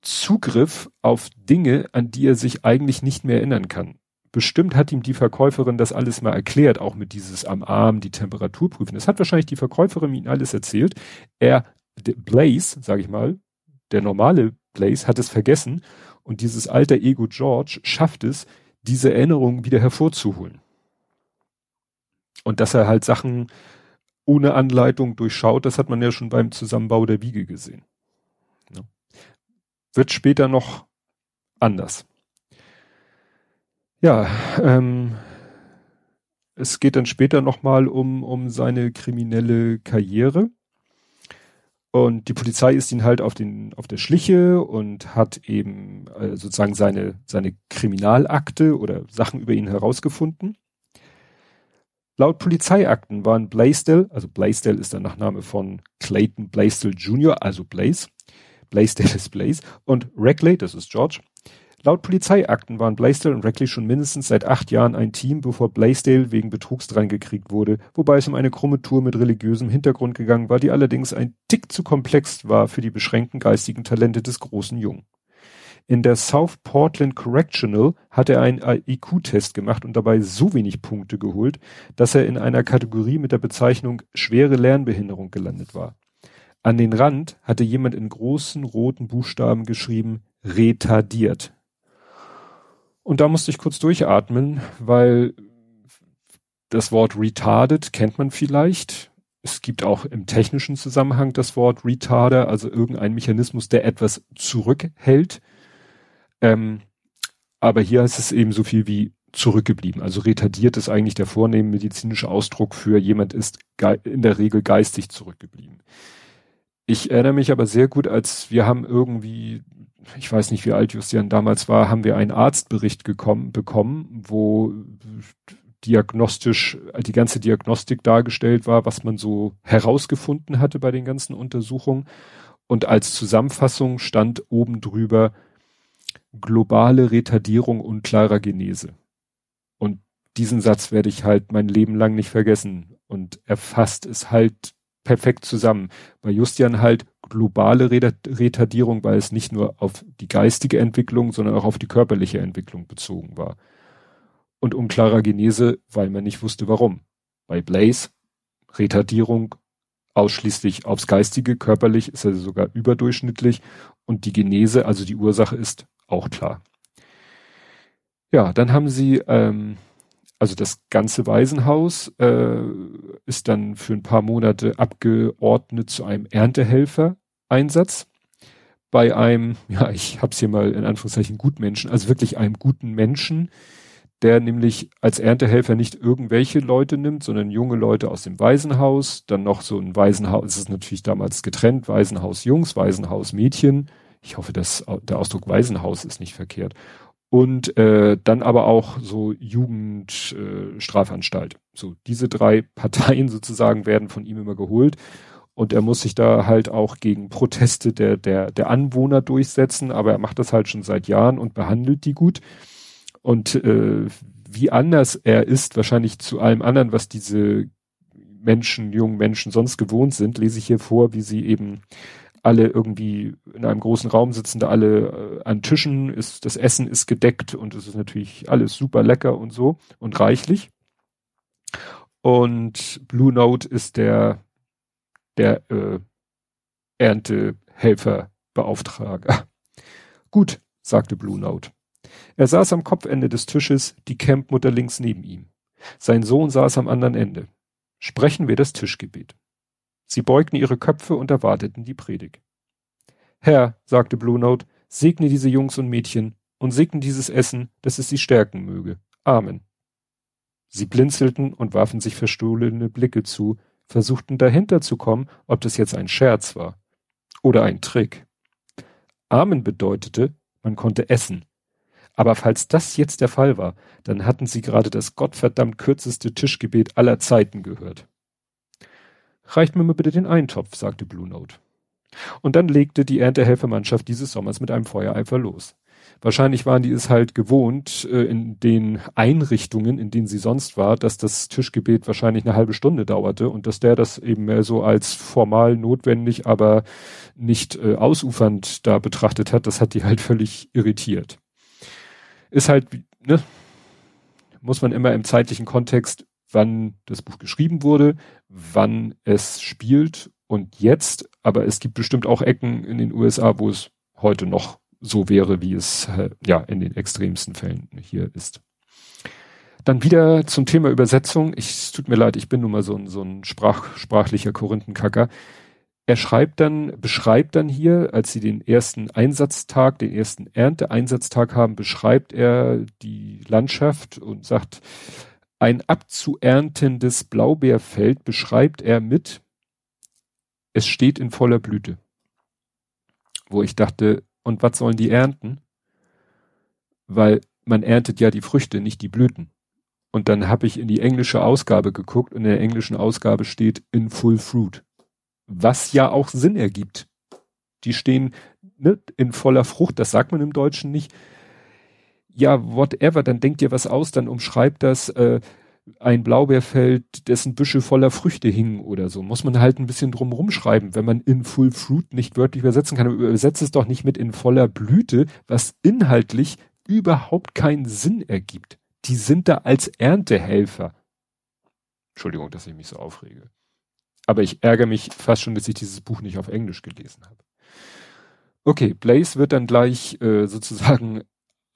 [SPEAKER 1] Zugriff auf Dinge, an die er sich eigentlich nicht mehr erinnern kann. Bestimmt hat ihm die Verkäuferin das alles mal erklärt, auch mit dieses am Arm die Temperatur prüfen. Das hat wahrscheinlich die Verkäuferin ihm alles erzählt. Er, Blaze, sage ich mal, der normale Blaze hat es vergessen und dieses alte Ego George schafft es, diese Erinnerung wieder hervorzuholen. Und dass er halt Sachen ohne Anleitung durchschaut, das hat man ja schon beim Zusammenbau der Wiege gesehen. Ja. Wird später noch anders. Ja, ähm, es geht dann später nochmal um, um seine kriminelle Karriere. Und die Polizei ist ihn halt auf den, auf der Schliche und hat eben äh, sozusagen seine, seine Kriminalakte oder Sachen über ihn herausgefunden. Laut Polizeiakten waren Blaisdell, also Blaisdell ist der Nachname von Clayton Blaisdell Jr., also Blaze, Blaisdell [LAUGHS] ist Blaze, und Reckley, das ist George. Laut Polizeiakten waren Blaisdell und Reckley schon mindestens seit acht Jahren ein Team, bevor Blaisdell wegen Betrugs dreingekriegt wurde, wobei es um eine krumme Tour mit religiösem Hintergrund gegangen war, die allerdings ein Tick zu komplex war für die beschränkten geistigen Talente des großen Jungen. In der South Portland Correctional hat er einen IQ-Test gemacht und dabei so wenig Punkte geholt, dass er in einer Kategorie mit der Bezeichnung schwere Lernbehinderung gelandet war. An den Rand hatte jemand in großen roten Buchstaben geschrieben retardiert. Und da musste ich kurz durchatmen, weil das Wort retarded kennt man vielleicht. Es gibt auch im technischen Zusammenhang das Wort retarder, also irgendein Mechanismus, der etwas zurückhält. Ähm, aber hier heißt es eben so viel wie zurückgeblieben. Also retardiert ist eigentlich der vornehme medizinische Ausdruck für jemand ist in der Regel geistig zurückgeblieben. Ich erinnere mich aber sehr gut, als wir haben irgendwie, ich weiß nicht, wie alt Justian damals war, haben wir einen Arztbericht gekommen, bekommen, wo diagnostisch, die ganze Diagnostik dargestellt war, was man so herausgefunden hatte bei den ganzen Untersuchungen. Und als Zusammenfassung stand oben drüber, globale Retardierung und klarer Genese. Und diesen Satz werde ich halt mein Leben lang nicht vergessen. Und er fasst es halt perfekt zusammen. Bei Justian halt globale Retardierung, weil es nicht nur auf die geistige Entwicklung, sondern auch auf die körperliche Entwicklung bezogen war. Und unklarer Genese, weil man nicht wusste warum. Bei Blaze Retardierung ausschließlich aufs Geistige, körperlich ist er sogar überdurchschnittlich und die Genese, also die Ursache ist auch klar. Ja, dann haben sie, ähm, also das ganze Waisenhaus äh, ist dann für ein paar Monate abgeordnet zu einem Erntehelfer-Einsatz bei einem, ja, ich hab's hier mal in Anführungszeichen Gutmenschen, also wirklich einem guten Menschen, der nämlich als Erntehelfer nicht irgendwelche Leute nimmt, sondern junge Leute aus dem Waisenhaus, dann noch so ein Waisenhaus, es ist natürlich damals getrennt, Waisenhaus Jungs, Waisenhaus Mädchen, ich hoffe, dass der Ausdruck Waisenhaus ist nicht verkehrt. Und äh, dann aber auch so Jugendstrafanstalt. Äh, so diese drei [LAUGHS] Parteien sozusagen werden von ihm immer geholt. Und er muss sich da halt auch gegen Proteste der, der, der Anwohner durchsetzen, aber er macht das halt schon seit Jahren und behandelt die gut. Und äh, wie anders er ist, wahrscheinlich zu allem anderen, was diese Menschen, jungen Menschen sonst gewohnt sind, lese ich hier vor, wie sie eben alle irgendwie in einem großen Raum sitzen, da alle äh, an Tischen, ist, das Essen ist gedeckt und es ist natürlich alles super lecker und so und reichlich. Und Blue Note ist der, der äh, Erntehelferbeauftrager. [LAUGHS] Gut, sagte Blue Note. Er saß am Kopfende des Tisches, die Campmutter links neben ihm. Sein Sohn saß am anderen Ende. Sprechen wir das Tischgebet. Sie beugten ihre Köpfe und erwarteten die Predigt. Herr, sagte Blue Note, segne diese Jungs und Mädchen und segne dieses Essen, dass es sie stärken möge. Amen. Sie blinzelten und warfen sich verstohlene Blicke zu, versuchten dahinter zu kommen, ob das jetzt ein Scherz war. Oder ein Trick. Amen bedeutete, man konnte essen. Aber falls das jetzt der Fall war, dann hatten sie gerade das gottverdammt kürzeste Tischgebet aller Zeiten gehört. Reicht mir mal bitte den Eintopf, sagte Blue Note. Und dann legte die Erntehelfermannschaft dieses Sommers mit einem Feuereifer los. Wahrscheinlich waren die es halt gewohnt, äh, in den Einrichtungen, in denen sie sonst war, dass das Tischgebet wahrscheinlich eine halbe Stunde dauerte und dass der das eben mehr so als formal notwendig, aber nicht äh, ausufernd da betrachtet hat. Das hat die halt völlig irritiert. Ist halt, ne, muss man immer im zeitlichen Kontext, wann das Buch geschrieben wurde, wann es spielt und jetzt, aber es gibt bestimmt auch Ecken in den USA, wo es heute noch so wäre, wie es äh, ja in den extremsten Fällen hier ist. Dann wieder zum Thema Übersetzung. Ich, es tut mir leid, ich bin nun mal so ein, so ein Sprach, sprachlicher Korinthenkacker. Er schreibt dann, beschreibt dann hier, als sie den ersten Einsatztag, den ersten Ernteeinsatztag haben, beschreibt er die Landschaft und sagt, ein abzuerntendes Blaubeerfeld beschreibt er mit, es steht in voller Blüte. Wo ich dachte, und was sollen die ernten? Weil man erntet ja die Früchte, nicht die Blüten. Und dann habe ich in die englische Ausgabe geguckt und in der englischen Ausgabe steht in full fruit. Was ja auch Sinn ergibt. Die stehen ne, in voller Frucht, das sagt man im Deutschen nicht. Ja, whatever, dann denkt ihr was aus, dann umschreibt das, äh, ein Blaubeerfeld, dessen Büsche voller Früchte hingen oder so. Muss man halt ein bisschen drum rumschreiben, wenn man in Full Fruit nicht wörtlich übersetzen kann. Übersetzt es doch nicht mit in voller Blüte, was inhaltlich überhaupt keinen Sinn ergibt. Die sind da als Erntehelfer. Entschuldigung, dass ich mich so aufrege. Aber ich ärgere mich fast schon, dass ich dieses Buch nicht auf Englisch gelesen habe. Okay, Blaze wird dann gleich äh, sozusagen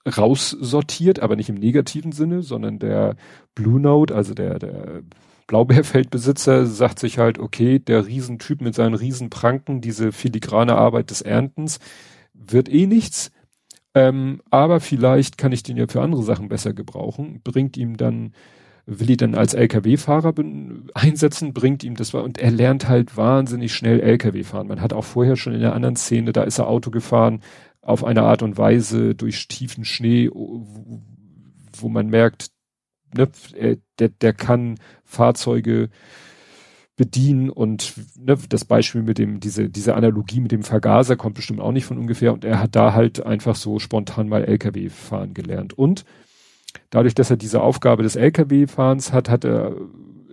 [SPEAKER 1] raussortiert, aber nicht im negativen Sinne, sondern der Blue Note, also der, der Blaubeerfeldbesitzer sagt sich halt, okay, der Riesentyp mit seinen Riesenpranken, diese filigrane Arbeit des Erntens, wird eh nichts. Ähm, aber vielleicht kann ich den ja für andere Sachen besser gebrauchen. Bringt ihm dann, will ich dann als LKW-Fahrer einsetzen, bringt ihm das und er lernt halt wahnsinnig schnell LKW fahren. Man hat auch vorher schon in der anderen Szene, da ist er Auto gefahren, auf eine Art und Weise durch tiefen Schnee, wo man merkt, ne, der, der kann Fahrzeuge bedienen und ne, das Beispiel mit dem, diese, diese Analogie mit dem Vergaser kommt bestimmt auch nicht von ungefähr und er hat da halt einfach so spontan mal LKW fahren gelernt und dadurch, dass er diese Aufgabe des LKW-Fahrens hat, hat er,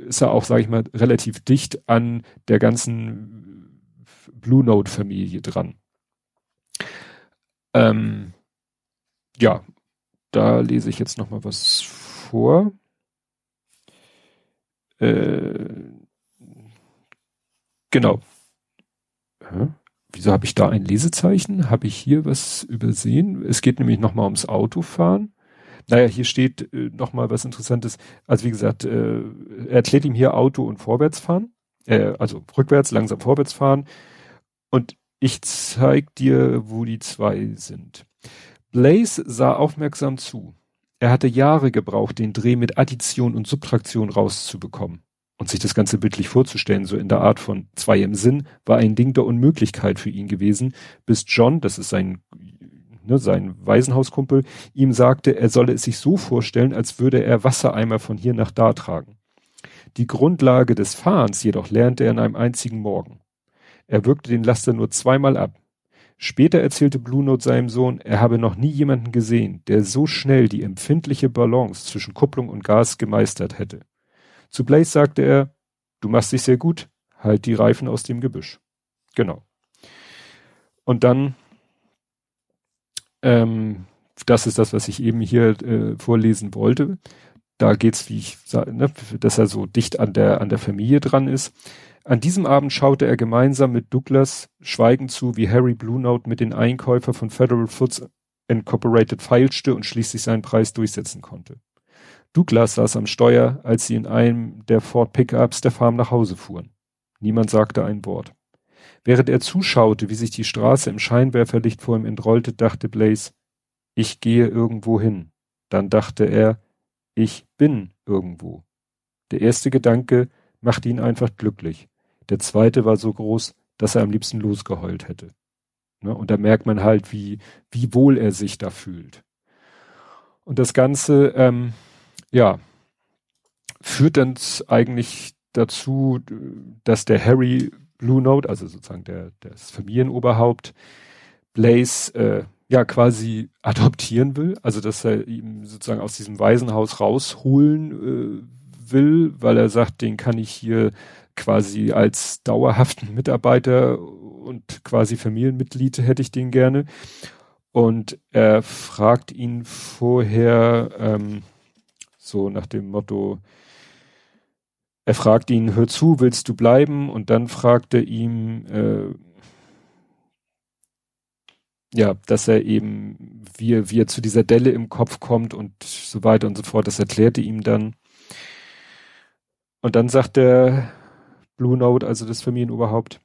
[SPEAKER 1] ist er auch, sage ich mal, relativ dicht an der ganzen Blue Note-Familie dran. Ähm, ja, da lese ich jetzt noch mal was vor. Äh, genau. Hä? Wieso habe ich da ein Lesezeichen? Habe ich hier was übersehen? Es geht nämlich noch mal ums Autofahren. Naja, hier steht äh, noch mal was Interessantes. Also wie gesagt, äh, er erklärt ihm hier Auto und Vorwärtsfahren. Äh, also rückwärts, langsam vorwärts fahren. Und ich zeig dir, wo die zwei sind. Blaze sah aufmerksam zu. Er hatte Jahre gebraucht, den Dreh mit Addition und Subtraktion rauszubekommen. Und sich das Ganze bildlich vorzustellen, so in der Art von zwei im Sinn, war ein Ding der Unmöglichkeit für ihn gewesen, bis John, das ist sein, ne, sein Waisenhauskumpel, ihm sagte, er solle es sich so vorstellen, als würde er Wassereimer von hier nach da tragen. Die Grundlage des Fahrens jedoch lernte er in einem einzigen Morgen. Er wirkte den Laster nur zweimal ab. Später erzählte Blue Note seinem Sohn, er habe noch nie jemanden gesehen, der so schnell die empfindliche Balance zwischen Kupplung und Gas gemeistert hätte. Zu Blaze sagte er, du machst dich sehr gut, halt die Reifen aus dem Gebüsch. Genau. Und dann, ähm, das ist das, was ich eben hier äh, vorlesen wollte. Da geht's, wie ich sage, ne, dass er so dicht an der an der Familie dran ist. An diesem Abend schaute er gemeinsam mit Douglas schweigend zu, wie Harry Blue Note mit den Einkäufer von Federal Foods Incorporated feilschte und schließlich seinen Preis durchsetzen konnte. Douglas saß am Steuer, als sie in einem der Ford Pickups der Farm nach Hause fuhren. Niemand sagte ein Wort. Während er zuschaute, wie sich die Straße im Scheinwerferlicht vor ihm entrollte, dachte Blaze, ich gehe irgendwo hin. Dann dachte er, ich bin irgendwo. Der erste Gedanke machte ihn einfach glücklich. Der zweite war so groß, dass er am liebsten losgeheult hätte. Ne? Und da merkt man halt, wie, wie wohl er sich da fühlt. Und das Ganze, ähm, ja, führt dann eigentlich dazu, dass der Harry Blue Note, also sozusagen der, das Familienoberhaupt, Blaze äh, ja quasi adoptieren will, also dass er ihm sozusagen aus diesem Waisenhaus rausholen äh, will, weil er sagt, den kann ich hier quasi als dauerhaften Mitarbeiter und quasi Familienmitglied hätte ich den gerne. Und er fragt ihn vorher ähm, so nach dem Motto, er fragt ihn, hör zu, willst du bleiben? Und dann fragt er ihm, äh, ja, dass er eben, wie er, wie er zu dieser Delle im Kopf kommt und so weiter und so fort. Das erklärte ihm dann. Und dann sagt der Blue Note, also das Familienoberhaupt,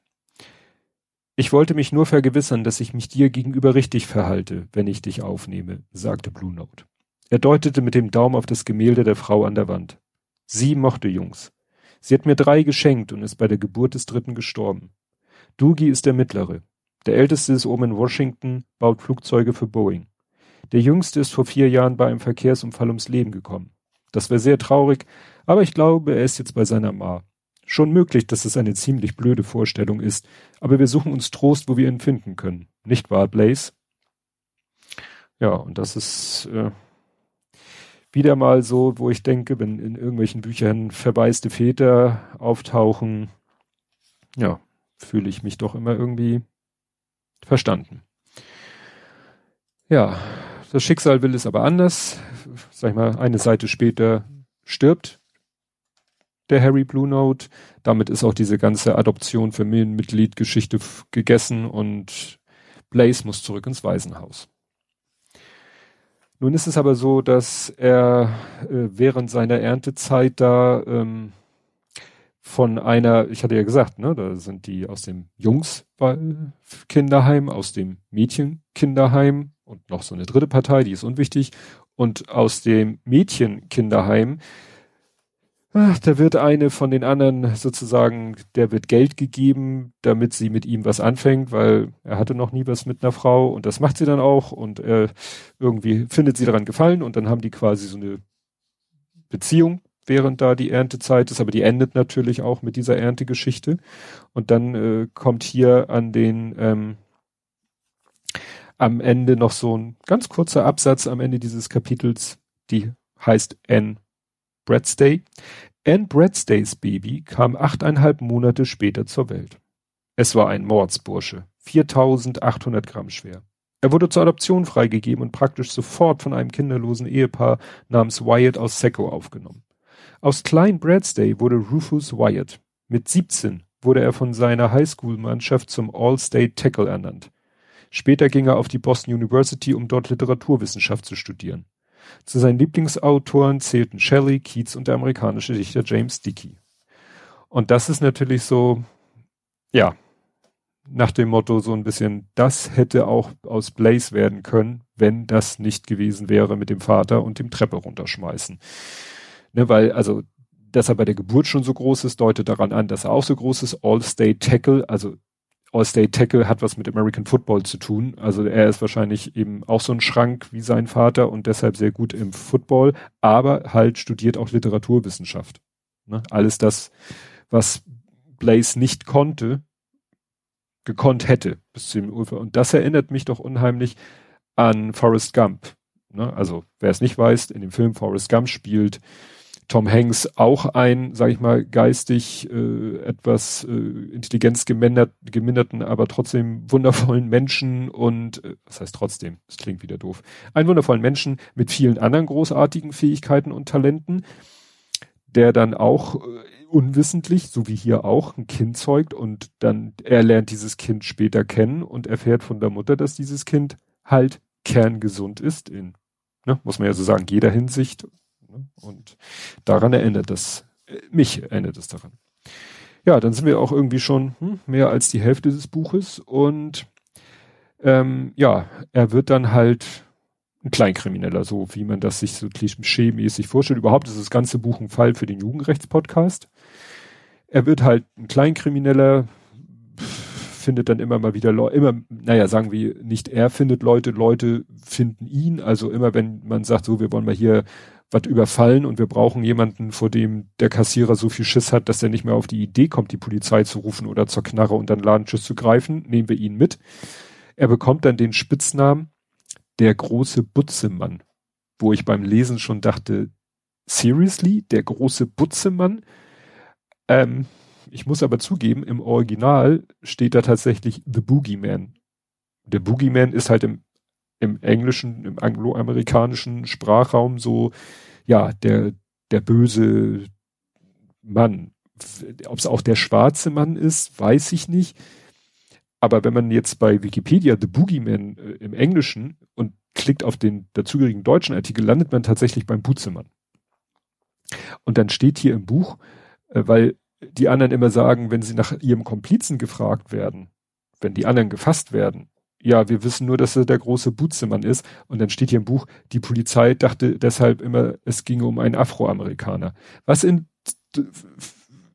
[SPEAKER 1] ich wollte mich nur vergewissern, dass ich mich dir gegenüber richtig verhalte, wenn ich dich aufnehme, sagte Blue Note. Er deutete mit dem Daumen auf das Gemälde der Frau an der Wand. Sie mochte Jungs. Sie hat mir drei geschenkt und ist bei der Geburt des dritten gestorben. Doogie ist der mittlere. Der älteste ist oben in Washington, baut Flugzeuge für Boeing. Der jüngste ist vor vier Jahren bei einem Verkehrsunfall ums Leben gekommen. Das wäre sehr traurig, aber ich glaube, er ist jetzt bei seiner Ma. Schon möglich, dass es eine ziemlich blöde Vorstellung ist, aber wir suchen uns Trost, wo wir ihn finden können. Nicht wahr, Blaze? Ja, und das ist äh, wieder mal so, wo ich denke, wenn in irgendwelchen Büchern verwaiste Väter auftauchen, ja, fühle ich mich doch immer irgendwie verstanden. Ja, das Schicksal will es aber anders. Sag ich mal, eine Seite später stirbt der Harry Blue Note. Damit ist auch diese ganze Adoption Familienmitglied-Geschichte gegessen und Blaze muss zurück ins Waisenhaus. Nun ist es aber so, dass er äh, während seiner Erntezeit da ähm, von einer, ich hatte ja gesagt, ne, da sind die aus dem Jungs-Kinderheim, aus dem Mädchen-Kinderheim und noch so eine dritte Partei, die ist unwichtig, und aus dem Mädchen-Kinderheim da wird eine von den anderen sozusagen, der wird Geld gegeben, damit sie mit ihm was anfängt, weil er hatte noch nie was mit einer Frau und das macht sie dann auch und äh, irgendwie findet sie daran gefallen und dann haben die quasi so eine Beziehung, während da die Erntezeit ist, aber die endet natürlich auch mit dieser Erntegeschichte und dann äh, kommt hier an den ähm, am Ende noch so ein ganz kurzer Absatz am Ende dieses Kapitels, die heißt N Bradstay. Anne Bradstays Baby kam achteinhalb Monate später zur Welt. Es war ein Mordsbursche, 4800 Gramm schwer. Er wurde zur Adoption freigegeben und praktisch sofort von einem kinderlosen Ehepaar namens Wyatt aus Secco aufgenommen. Aus Klein Bradstay wurde Rufus Wyatt. Mit 17 wurde er von seiner Highschool-Mannschaft zum All-State Tackle ernannt. Später ging er auf die Boston University, um dort Literaturwissenschaft zu studieren. Zu seinen Lieblingsautoren zählten Shelley, Keats und der amerikanische Dichter James Dickey. Und das ist natürlich so, ja, nach dem Motto so ein bisschen, das hätte auch aus Blaze werden können, wenn das nicht gewesen wäre mit dem Vater und dem Treppe runterschmeißen. Ne, weil, also, dass er bei der Geburt schon so groß ist, deutet daran an, dass er auch so groß ist. All-State Tackle, also All-State Tackle hat was mit American Football zu tun. Also er ist wahrscheinlich eben auch so ein Schrank wie sein Vater und deshalb sehr gut im Football, aber halt studiert auch Literaturwissenschaft. Ne? Alles das, was Blaze nicht konnte, gekonnt hätte bis zu dem Ufer. Und das erinnert mich doch unheimlich an Forrest Gump. Ne? Also wer es nicht weiß, in dem Film Forrest Gump spielt Tom Hanks auch ein, sage ich mal, geistig äh, etwas äh, intelligenzgeminderten, aber trotzdem wundervollen Menschen und äh, was heißt trotzdem, das klingt wieder doof, einen wundervollen Menschen mit vielen anderen großartigen Fähigkeiten und Talenten, der dann auch äh, unwissentlich, so wie hier auch, ein Kind zeugt und dann er lernt dieses Kind später kennen und erfährt von der Mutter, dass dieses Kind halt kerngesund ist in, ne, muss man ja so sagen, jeder Hinsicht Ne? Und daran erinnert das, äh, mich erinnert es daran. Ja, dann sind wir auch irgendwie schon hm, mehr als die Hälfte des Buches und ähm, ja, er wird dann halt ein Kleinkrimineller, so wie man das sich so klischee-mäßig vorstellt. Überhaupt ist das ganze Buch ein Fall für den Jugendrechtspodcast. Er wird halt ein Kleinkrimineller, findet dann immer mal wieder Leute, immer, naja, sagen wir, nicht er findet Leute, Leute finden ihn. Also immer wenn man sagt, so, wir wollen mal hier was überfallen und wir brauchen jemanden, vor dem der Kassierer so viel Schiss hat, dass er nicht mehr auf die Idee kommt, die Polizei zu rufen oder zur Knarre und dann Ladenschiss zu greifen, nehmen wir ihn mit. Er bekommt dann den Spitznamen der große Butzemann, wo ich beim Lesen schon dachte, seriously, der große Butzemann? Ähm, ich muss aber zugeben, im Original steht da tatsächlich The Boogeyman. Der Boogeyman ist halt im im englischen, im angloamerikanischen Sprachraum so, ja, der, der böse Mann. Ob es auch der schwarze Mann ist, weiß ich nicht. Aber wenn man jetzt bei Wikipedia The Boogeyman äh, im Englischen und klickt auf den dazugehörigen deutschen Artikel, landet man tatsächlich beim Butzemann. Und dann steht hier im Buch, äh, weil die anderen immer sagen, wenn sie nach ihrem Komplizen gefragt werden, wenn die anderen gefasst werden, ja, wir wissen nur, dass er der große Butzemann ist. Und dann steht hier im Buch, die Polizei dachte deshalb immer, es ginge um einen Afroamerikaner. Was in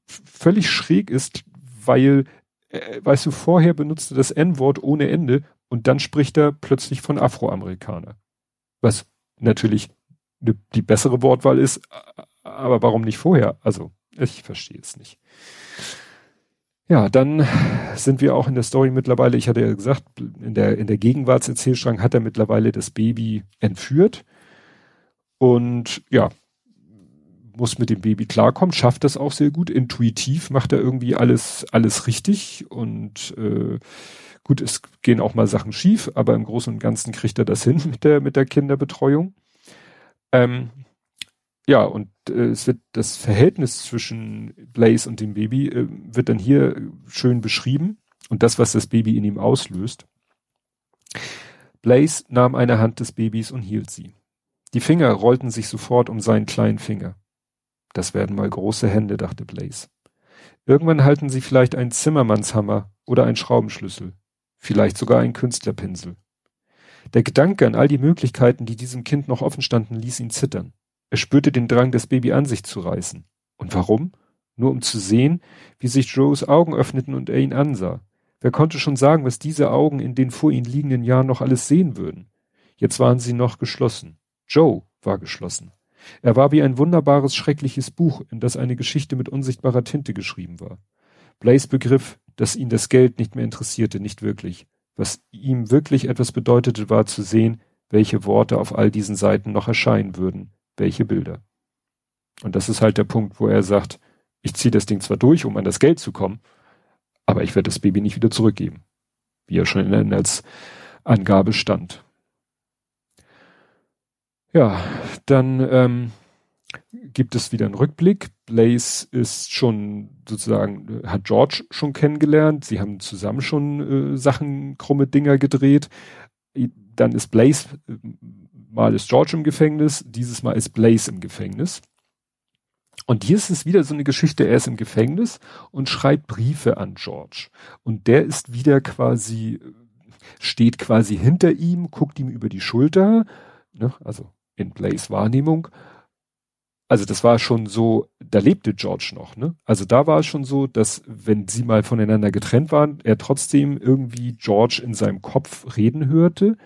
[SPEAKER 1] völlig schräg ist, weil, äh, weißt du, vorher benutzte das N-Wort ohne Ende und dann spricht er plötzlich von Afroamerikaner. Was natürlich ne, die bessere Wortwahl ist, aber warum nicht vorher? Also, ich verstehe es nicht. Ja, dann sind wir auch in der Story mittlerweile, ich hatte ja gesagt, in der, in der Gegenwartserzählstrang hat er mittlerweile das Baby entführt. Und ja, muss mit dem Baby klarkommen, schafft das auch sehr gut, intuitiv macht er irgendwie alles, alles richtig. Und äh, gut, es gehen auch mal Sachen schief, aber im Großen und Ganzen kriegt er das hin [LAUGHS] mit der, mit der Kinderbetreuung. Ähm, ja, und äh, es wird das Verhältnis zwischen Blaze und dem Baby äh, wird dann hier schön beschrieben und das, was das Baby in ihm auslöst. Blaze nahm eine Hand des Babys und hielt sie. Die Finger rollten sich sofort um seinen kleinen Finger. Das werden mal große Hände, dachte Blaze. Irgendwann halten sie vielleicht einen Zimmermannshammer oder einen Schraubenschlüssel, vielleicht sogar einen Künstlerpinsel. Der Gedanke an all die Möglichkeiten, die diesem Kind noch offen standen, ließ ihn zittern. Er spürte den Drang, das Baby an sich zu reißen. Und warum? Nur um zu sehen, wie sich Joes Augen öffneten und er ihn ansah. Wer konnte schon sagen, was diese Augen in den vor ihnen liegenden Jahren noch alles sehen würden? Jetzt waren sie noch geschlossen. Joe war geschlossen. Er war wie ein wunderbares, schreckliches Buch, in das eine Geschichte mit unsichtbarer Tinte geschrieben war. Blaze begriff, dass ihn das Geld nicht mehr interessierte, nicht wirklich. Was ihm wirklich etwas bedeutete, war zu sehen, welche Worte auf all diesen Seiten noch erscheinen würden, welche Bilder. Und das ist halt der Punkt, wo er sagt, ich ziehe das Ding zwar durch, um an das Geld zu kommen, aber ich werde das Baby nicht wieder zurückgeben. Wie er schon in der Netzangabe stand. Ja, dann ähm, gibt es wieder einen Rückblick. Blaze ist schon sozusagen, hat George schon kennengelernt. Sie haben zusammen schon äh, Sachen, krumme Dinger gedreht. Dann ist Blaze Mal ist George im Gefängnis, dieses Mal ist Blaze im Gefängnis. Und hier ist es wieder so eine Geschichte, er ist im Gefängnis und schreibt Briefe an George. Und der ist wieder quasi, steht quasi hinter ihm, guckt ihm über die Schulter, ne, also in Blaze Wahrnehmung. Also das war schon so, da lebte George noch, ne? Also da war es schon so, dass wenn sie mal voneinander getrennt waren, er trotzdem irgendwie George in seinem Kopf reden hörte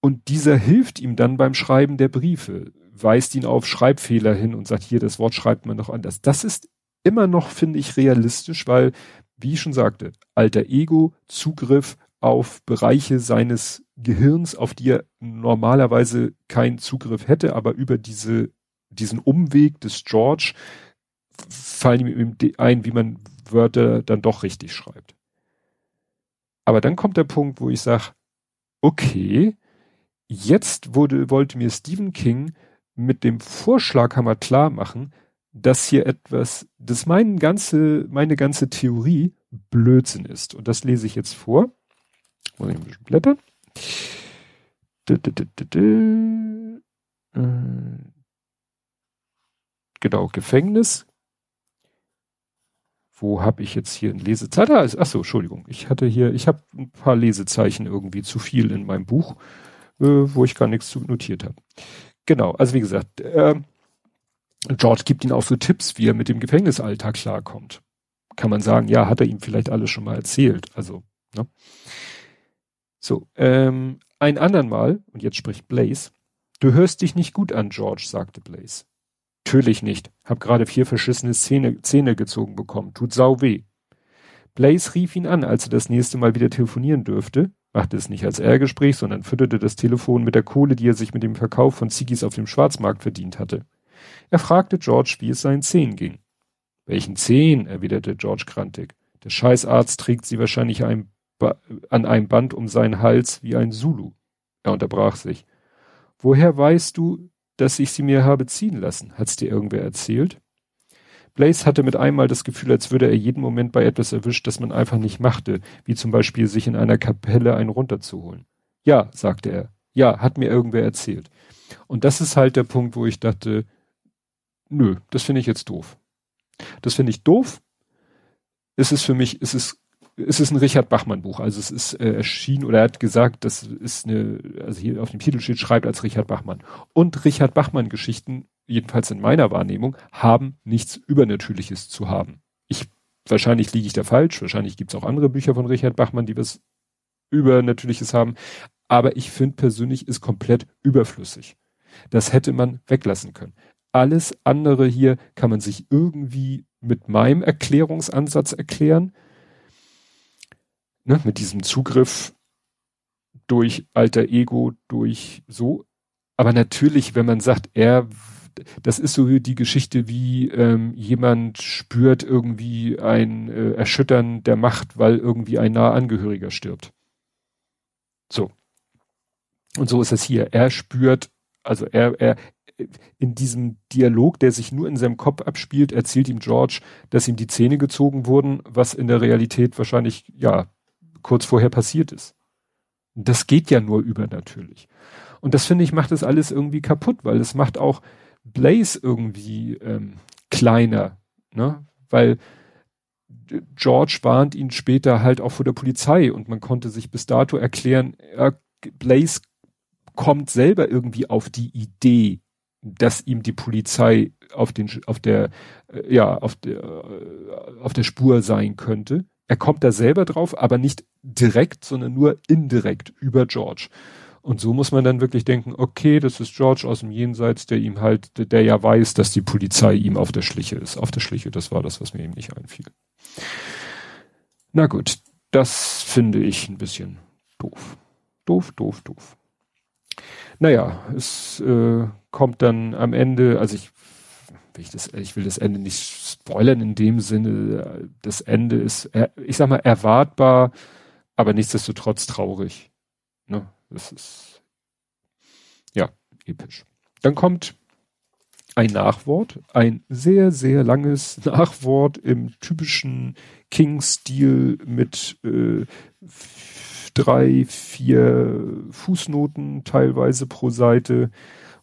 [SPEAKER 1] und dieser hilft ihm dann beim Schreiben der Briefe, weist ihn auf Schreibfehler hin und sagt, hier, das Wort schreibt man noch anders. Das ist immer noch, finde ich, realistisch, weil, wie ich schon sagte, alter Ego, Zugriff auf Bereiche seines Gehirns, auf die er normalerweise keinen Zugriff hätte, aber über diese, diesen Umweg des George fallen ihm ein, wie man Wörter dann doch richtig schreibt. Aber dann kommt der Punkt, wo ich sage, okay, Jetzt wurde, wollte mir Stephen King mit dem Vorschlaghammer klar machen, dass hier etwas, dass mein ganze, meine ganze Theorie Blödsinn ist. Und das lese ich jetzt vor. Muss ich ein bisschen blättern. Äh, genau, Gefängnis. Wo habe ich jetzt hier ein Lesezeichen? Ah, ach so, Entschuldigung. Ich hatte hier, ich habe ein paar Lesezeichen irgendwie zu viel in meinem Buch wo ich gar nichts zu notiert habe. Genau, also wie gesagt, äh, George gibt ihm auch so Tipps, wie er mit dem Gefängnisalltag klarkommt. Kann man sagen, ja, hat er ihm vielleicht alles schon mal erzählt. Also, ne? So, ähm, ein andern Mal, und jetzt spricht Blaze, Du hörst dich nicht gut an, George, sagte Blaze. Natürlich nicht. Hab gerade vier verschissene Zähne, Zähne gezogen bekommen. Tut sau weh. Blaze rief ihn an, als er das nächste Mal wieder telefonieren dürfte, machte es nicht als R-Gespräch, sondern fütterte das Telefon mit der Kohle, die er sich mit dem Verkauf von Ziggis auf dem Schwarzmarkt verdient hatte. Er fragte George, wie es seinen Zehen ging. Welchen Zehen? erwiderte George krantig. Der Scheißarzt trägt sie wahrscheinlich ein an einem Band um seinen Hals wie ein Zulu. Er unterbrach sich. Woher weißt du, dass ich sie mir habe ziehen lassen? Hat's dir irgendwer erzählt? Blaze hatte mit einmal das Gefühl, als würde er jeden Moment bei etwas erwischt, das man einfach nicht machte, wie zum Beispiel sich in einer Kapelle einen runterzuholen. Ja, sagte er. Ja, hat mir irgendwer erzählt. Und das ist halt der Punkt, wo ich dachte, nö, das finde ich jetzt doof. Das finde ich doof. Es ist für mich, es ist, es ist ein Richard Bachmann Buch. Also es ist äh, erschienen oder er hat gesagt, das ist eine, also hier auf dem Titel steht, schreibt als Richard Bachmann. Und Richard Bachmann Geschichten, jedenfalls in meiner Wahrnehmung, haben nichts Übernatürliches zu haben. Ich, wahrscheinlich liege ich da falsch. Wahrscheinlich gibt es auch andere Bücher von Richard Bachmann, die was Übernatürliches haben. Aber ich finde persönlich ist komplett überflüssig. Das hätte man weglassen können. Alles andere hier kann man sich irgendwie mit meinem Erklärungsansatz erklären. Ne, mit diesem Zugriff durch alter Ego, durch so. Aber natürlich, wenn man sagt, er, das ist so die Geschichte, wie ähm, jemand spürt irgendwie ein äh, Erschüttern der Macht, weil irgendwie ein naher Angehöriger stirbt. So. Und so ist es hier. Er spürt, also er, er, in diesem Dialog, der sich nur in seinem Kopf abspielt, erzählt ihm George, dass ihm die Zähne gezogen wurden, was in der Realität wahrscheinlich, ja, kurz vorher passiert ist. Das geht ja nur übernatürlich. Und das finde ich macht das alles irgendwie kaputt, weil es macht auch Blaze irgendwie ähm, kleiner, ne? Weil George warnt ihn später halt auch vor der Polizei und man konnte sich bis dato erklären, er, Blaze kommt selber irgendwie auf die Idee, dass ihm die Polizei auf den auf der äh, ja auf der äh, auf der Spur sein könnte. Er kommt da selber drauf, aber nicht direkt, sondern nur indirekt über George. Und so muss man dann wirklich denken, okay, das ist George aus dem Jenseits, der ihm halt, der, der ja weiß, dass die Polizei ihm auf der Schliche ist. Auf der Schliche, das war das, was mir eben nicht einfiel. Na gut, das finde ich ein bisschen doof. Doof, doof, doof. Naja, es äh, kommt dann am Ende, also ich will ich, das, ich will das Ende nicht spoilern in dem Sinne, das Ende ist, ich sag mal, erwartbar, aber nichtsdestotrotz traurig. Ne? Das ist ja episch. Dann kommt ein Nachwort, ein sehr, sehr langes [LAUGHS] Nachwort im typischen King-Stil mit äh, drei, vier Fußnoten teilweise pro Seite,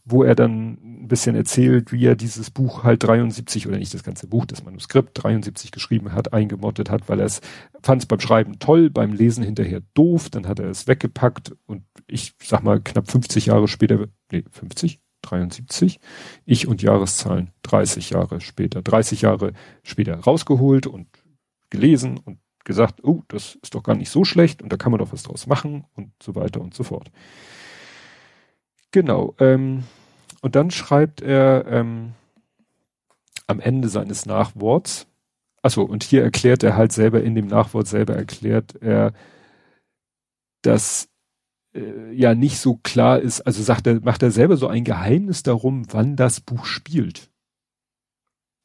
[SPEAKER 1] wo er dann ein bisschen erzählt, wie er dieses Buch halt 73 oder nicht das ganze Buch, das Manuskript 73 geschrieben hat, eingemottet hat, weil er es fand es beim Schreiben toll, beim Lesen hinterher doof, dann hat er es weggepackt und ich sag mal knapp 50 Jahre später, nee, 50, 73, ich und Jahreszahlen 30 Jahre später, 30 Jahre später rausgeholt und gelesen und gesagt, oh, das ist doch gar nicht so schlecht und da kann man doch was draus machen und so weiter und so fort. Genau. Ähm, und dann schreibt er ähm, am Ende seines Nachworts, achso, und hier erklärt er halt selber, in dem Nachwort selber erklärt er, dass äh, ja nicht so klar ist, also sagt er, macht er selber so ein Geheimnis darum, wann das Buch spielt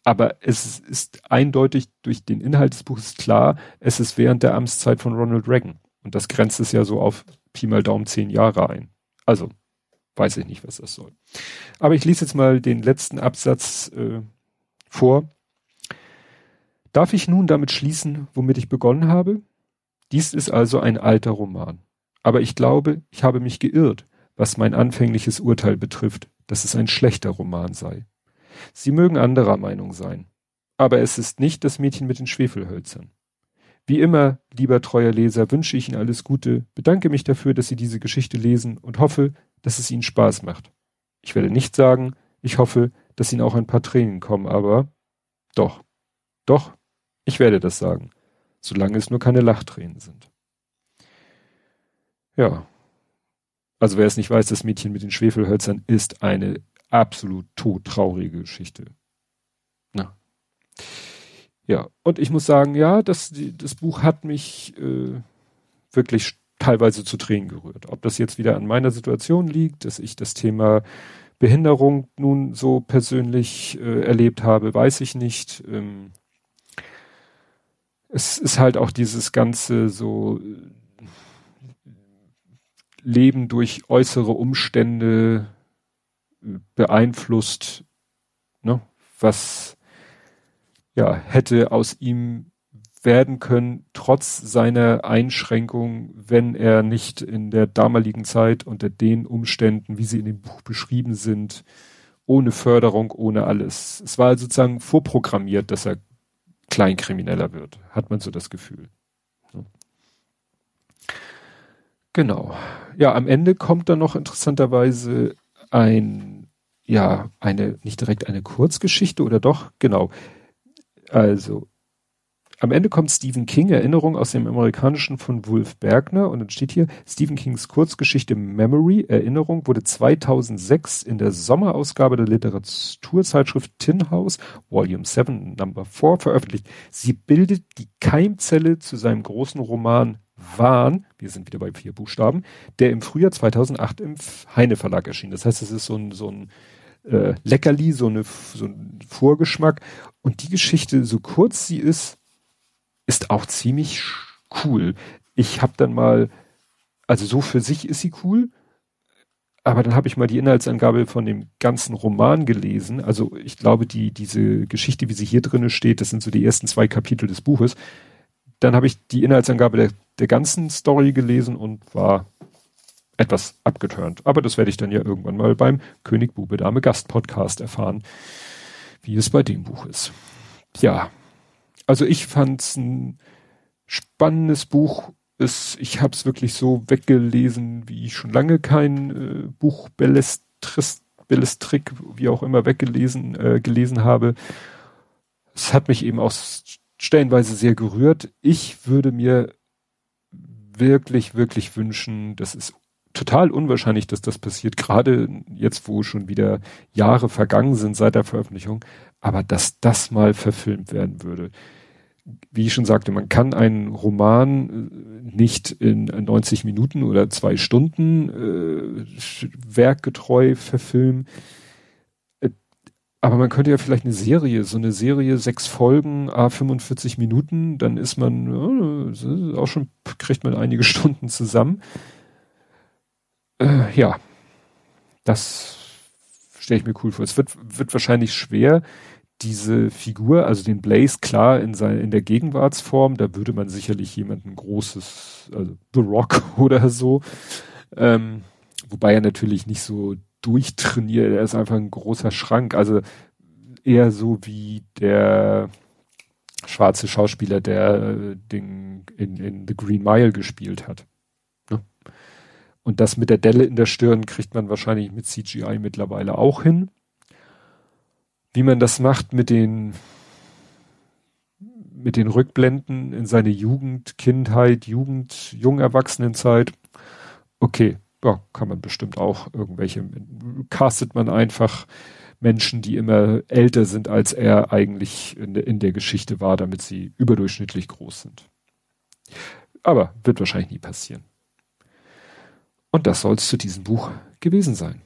[SPEAKER 1] aber es ist eindeutig durch den Inhalt des Buches klar, es ist während der Amtszeit von Ronald Reagan. Und das grenzt es ja so auf Pi mal Daumen zehn Jahre ein. Also, weiß ich nicht, was das soll. Aber ich lese jetzt mal den letzten Absatz äh, vor. Darf ich nun damit schließen, womit ich begonnen habe? Dies ist also ein alter Roman. Aber ich glaube, ich habe mich geirrt, was mein anfängliches Urteil betrifft, dass es ein schlechter Roman sei. Sie mögen anderer Meinung sein. Aber es ist nicht das Mädchen mit den Schwefelhölzern. Wie immer, lieber treuer Leser, wünsche ich Ihnen alles Gute, bedanke mich dafür, dass Sie diese Geschichte lesen und hoffe, dass es Ihnen Spaß macht. Ich werde nicht sagen, ich hoffe, dass Ihnen auch ein paar Tränen kommen, aber doch, doch, ich werde das sagen, solange es nur keine Lachtränen sind. Ja, Also wer es nicht weiß, das Mädchen mit den Schwefelhölzern ist eine absolut todtraurige Geschichte. Na. Ja, und ich muss sagen, ja, das, das Buch hat mich äh, wirklich teilweise zu Tränen gerührt. Ob das jetzt wieder an meiner Situation liegt, dass ich das Thema Behinderung nun so persönlich äh, erlebt habe, weiß ich nicht. Ähm, es ist halt auch dieses ganze so äh, Leben durch äußere Umstände äh, beeinflusst, ne, was ja hätte aus ihm werden können, trotz seiner Einschränkung, wenn er nicht in der damaligen Zeit unter den Umständen, wie sie in dem Buch beschrieben sind, ohne Förderung, ohne alles. Es war sozusagen vorprogrammiert, dass er Kleinkrimineller wird, hat man so das Gefühl. Genau. Ja, am Ende kommt dann noch interessanterweise ein, ja, eine, nicht direkt eine Kurzgeschichte oder doch, genau. Also, am Ende kommt Stephen King, Erinnerung aus dem Amerikanischen von Wolf Bergner und dann steht hier, Stephen Kings Kurzgeschichte Memory, Erinnerung, wurde 2006 in der Sommerausgabe der Literaturzeitschrift Tin House, Volume 7, Number 4 veröffentlicht. Sie bildet die Keimzelle zu seinem großen Roman Wahn, wir sind wieder bei vier Buchstaben, der im Frühjahr 2008 im Heine Verlag erschien. Das heißt, es ist so ein, so ein äh, Leckerli, so, eine, so ein Vorgeschmack. Und die Geschichte, so kurz sie ist, ist auch ziemlich cool. Ich habe dann mal, also so für sich ist sie cool, aber dann habe ich mal die Inhaltsangabe von dem ganzen Roman gelesen. Also ich glaube, die diese Geschichte, wie sie hier drinne steht, das sind so die ersten zwei Kapitel des Buches. Dann habe ich die Inhaltsangabe der, der ganzen Story gelesen und war etwas abgeturnt. Aber das werde ich dann ja irgendwann mal beim König Bube Dame Gast Podcast erfahren, wie es bei dem Buch ist. Ja, also ich fand's ein spannendes Buch. Es, ich habe es wirklich so weggelesen, wie ich schon lange kein äh, Buch Bellestrik, wie auch immer, weggelesen äh, gelesen habe. Es hat mich eben auch stellenweise sehr gerührt. Ich würde mir wirklich, wirklich wünschen, das ist total unwahrscheinlich, dass das passiert, gerade jetzt, wo schon wieder Jahre vergangen sind seit der Veröffentlichung, aber dass das mal verfilmt werden würde wie ich schon sagte, man kann einen Roman äh, nicht in 90 Minuten oder zwei Stunden äh, werkgetreu verfilmen. Äh, aber man könnte ja vielleicht eine Serie, so eine Serie, sechs Folgen, a 45 Minuten, dann ist man äh, auch schon, kriegt man einige [LAUGHS] Stunden zusammen. Äh, ja, das stelle ich mir cool vor. Es wird, wird wahrscheinlich schwer, diese Figur, also den Blaze, klar in, sein, in der Gegenwartsform, da würde man sicherlich jemanden großes, also The Rock [LAUGHS] oder so, ähm, wobei er natürlich nicht so durchtrainiert, er ist einfach ein großer Schrank, also eher so wie der schwarze Schauspieler, der äh, den in, in The Green Mile gespielt hat. Ne? Und das mit der Delle in der Stirn kriegt man wahrscheinlich mit CGI mittlerweile auch hin wie man das macht mit den mit den Rückblenden in seine Jugend, Kindheit, Jugend, Jungerwachsenenzeit. Okay, ja, kann man bestimmt auch irgendwelche, castet man einfach Menschen, die immer älter sind, als er eigentlich in, in der Geschichte war, damit sie überdurchschnittlich groß sind. Aber wird wahrscheinlich nie passieren. Und das soll es zu diesem Buch gewesen sein.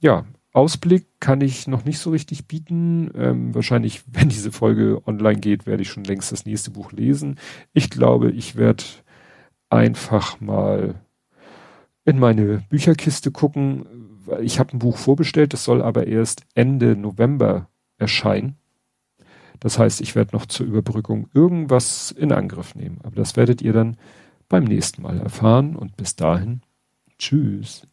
[SPEAKER 1] Ja, Ausblick kann ich noch nicht so richtig bieten. Ähm, wahrscheinlich, [LAUGHS] wenn diese Folge online geht, werde ich schon längst das nächste Buch lesen. Ich glaube, ich werde einfach mal in meine Bücherkiste gucken. Ich habe ein Buch vorbestellt, das soll aber erst Ende November erscheinen. Das heißt, ich werde noch zur Überbrückung irgendwas in Angriff nehmen. Aber das werdet ihr dann beim nächsten Mal erfahren. Und bis dahin, tschüss.